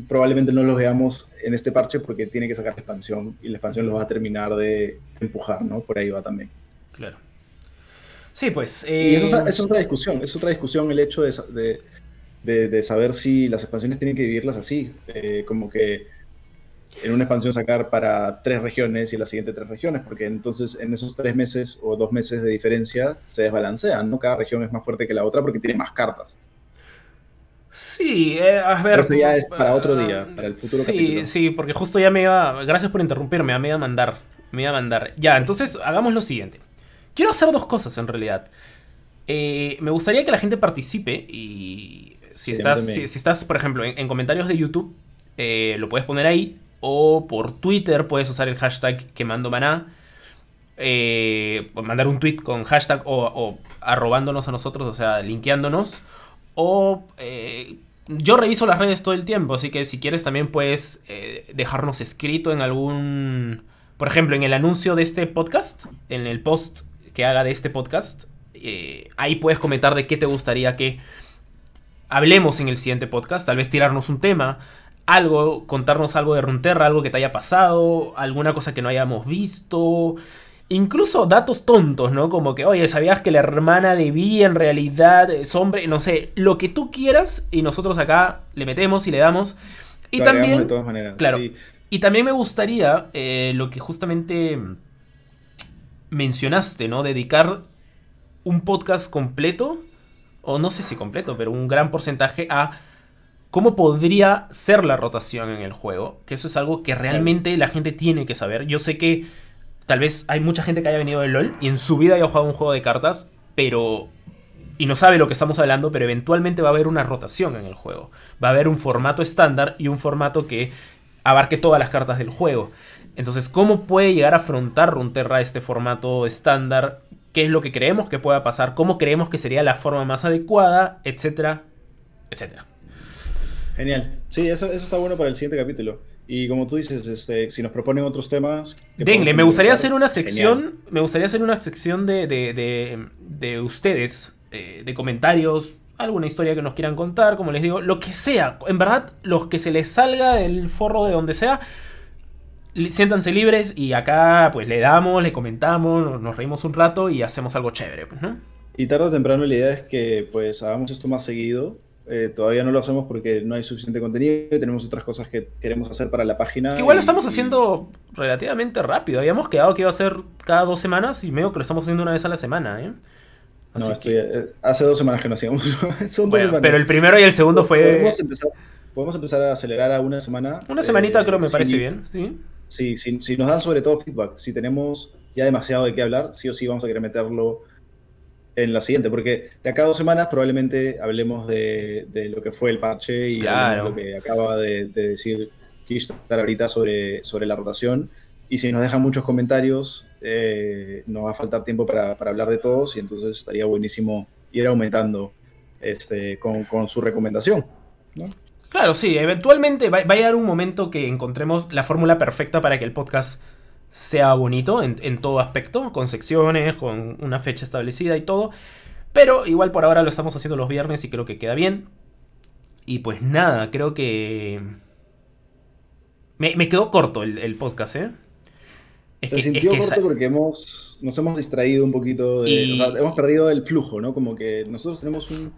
probablemente no los veamos en este parche porque tiene que sacar la expansión y la expansión los va a terminar de empujar, ¿no? Por ahí va también. Claro. Sí, pues. Y es otra, discusión, es otra discusión el hecho de, de, saber si las expansiones tienen que dividirlas así, eh, como que en una expansión sacar para tres regiones y la siguiente tres regiones, porque entonces en esos tres meses o dos meses de diferencia se desbalancean, ¿no? Cada región es más fuerte que la otra porque tiene más cartas. Sí, eh, a ver. Eso ya es para otro día, para el futuro Sí, sí, porque justo ya me iba. Gracias por interrumpirme, me iba a mandar. Me iba a mandar. Ya, entonces hagamos lo siguiente. Quiero hacer dos cosas en realidad. Eh, me gustaría que la gente participe y si estás, si, estás por ejemplo, en, comentarios de YouTube, eh, lo puedes poner ahí o por Twitter puedes usar el hashtag quemando maná. Eh, mandar un tweet con hashtag o, arrobándonos a nosotros, o sea, linkeándonos. O eh, yo reviso las redes todo el tiempo, así que si quieres también puedes dejarnos escrito en algún... Por ejemplo, en el anuncio de este podcast, en el post que haga de este podcast, ahí puedes comentar de qué te gustaría que hablemos en el siguiente podcast, tal vez tirarnos un tema, algo, contarnos algo de Runterra, algo que te haya pasado, alguna cosa que no hayamos visto. Incluso datos tontos, ¿no? Como que, oye, ¿sabías que la hermana de Vi en realidad es hombre? No sé, lo que tú quieras y nosotros acá le metemos y le damos. Y también... De todas maneras, claro. Y también me gustaría eh, lo que justamente mencionaste, ¿no? Dedicar un podcast completo, o no sé si completo, pero un gran porcentaje a cómo podría ser la rotación en el juego, que eso es algo que realmente la gente tiene que saber. Yo sé que tal vez hay mucha gente que haya venido de LOL y en su vida haya jugado un juego de cartas, pero y no sabe lo que estamos hablando, pero eventualmente va a haber una rotación en el juego. Va a haber un formato estándar y un formato que abarque todas las cartas del juego. Entonces, ¿cómo puede llegar a afrontar Runterra este formato estándar? ¿Qué es lo que creemos que pueda pasar? ¿Cómo creemos que sería la forma más adecuada? Etcétera, etcétera. Genial. Sí, eso, eso está bueno para el siguiente capítulo. Y como tú dices, este, si nos proponen otros temas. Denle, me gustaría hacer una sección. Me gustaría hacer una sección de, de, de, ustedes, eh, de comentarios, alguna historia que nos quieran contar, como les digo, lo que sea. En verdad, los que se les salga del forro de donde sea, siéntanse libres y acá pues le damos, le comentamos, nos reímos un rato y hacemos algo chévere, pues, ¿no? Y tarde o temprano la idea es que pues hagamos esto más seguido eh, todavía no lo hacemos porque no hay suficiente contenido y tenemos otras cosas que queremos hacer para la página. igual lo estamos haciendo relativamente rápido. Habíamos quedado que iba a ser cada dos semanas y medio que lo estamos haciendo una vez a la semana, ¿eh? no, eh, hace dos semanas que no hacíamos. Pero el primero y el segundo fue. Podemos empezar, a acelerar a una semana. Una semanita creo me parece bien, sí. Sí, si nos dan sobre todo feedback. Si tenemos ya demasiado de qué hablar, sí o sí vamos a querer meterlo en la siguiente, porque de acá a dos semanas probablemente hablemos de, lo que fue el parche y lo que acaba de, decir Kishtar ahorita sobre, sobre la rotación. Y si nos dejan muchos comentarios, eh, nos va a faltar tiempo para, hablar de todos y entonces estaría buenísimo ir aumentando este, con, su recomendación. Claro, sí, eventualmente va, va, a llegar un momento que encontremos la fórmula perfecta para que el podcast sea bonito en, todo aspecto, con secciones, con una fecha establecida y todo. Pero igual por ahora lo estamos haciendo los viernes y creo que queda bien. Y pues nada, creo que... Me, quedó corto el, podcast, ¿eh? Se sintió corto porque hemos, nos hemos distraído un poquito, de, o sea, hemos perdido el flujo, ¿no? Como que nosotros tenemos un...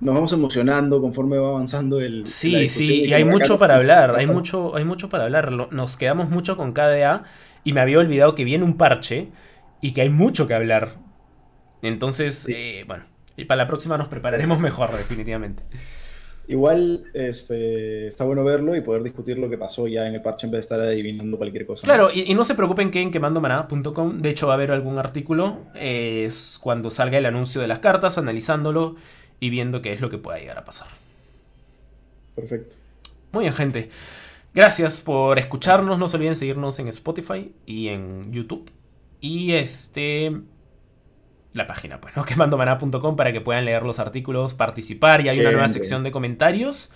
Nos vamos emocionando conforme va avanzando el... Sí, sí, y hay mucho para hablar, hay mucho, hay mucho para hablar. Nos quedamos mucho con KDA y me había olvidado que viene un parche y que hay mucho que hablar. Entonces, eh, bueno, y para la próxima nos prepararemos mejor, definitivamente. Igual este, está bueno verlo y poder discutir lo que pasó ya en el parche en vez de estar adivinando cualquier cosa. Claro, y, no se preocupen que en quemandomaná.com, de hecho va a haber algún artículo, es cuando salga el anuncio de las cartas, analizándolo y viendo qué es lo que pueda llegar a pasar. Perfecto. Muy bien, gente. Gracias por escucharnos. No se olviden seguirnos en Spotify y en YouTube. Y este. la página, pues, ¿no? quemandomaná.com para que puedan leer los artículos, participar y hay una nueva sección de comentarios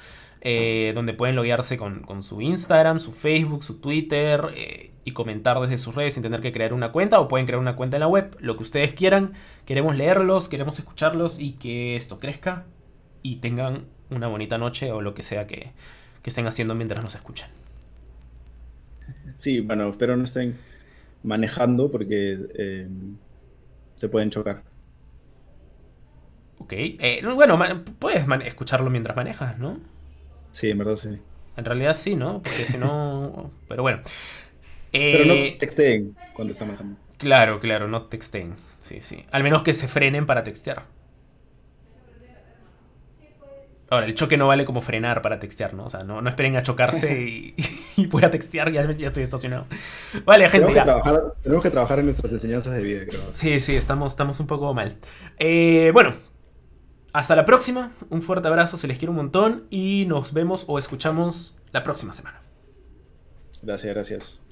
eh, donde pueden loguearse con, su Instagram, su Facebook, su Twitter eh, y comentar desde sus redes sin tener que crear una cuenta o pueden crear una cuenta en la web, lo que ustedes quieran. Queremos leerlos, queremos escucharlos y que esto crezca y tengan una bonita noche o lo que sea que, estén haciendo mientras nos escuchan. Sí, bueno, espero no estén manejando porque eh, se pueden chocar. Ok, bueno, puedes escucharlo mientras manejas, ¿no? Sí, en verdad sí. En realidad sí, ¿no? Porque si no. Pero bueno. Pero no eh, texteen cuando están manejando. Claro, claro, no texteen. Sí, sí. Al menos que se frenen para textear. Ahora, el choque no vale como frenar para textear, ¿no? O sea, no, esperen a chocarse y, y voy a textear, ya, ya estoy estacionado. Vale, gente. Tenemos que, trabajar, tenemos que trabajar en nuestras enseñanzas de vida, creo. Sí, sí, estamos, estamos un poco mal. Eh, bueno, hasta la próxima, un fuerte abrazo, se les quiere un montón y nos vemos o escuchamos la próxima semana. Gracias, gracias.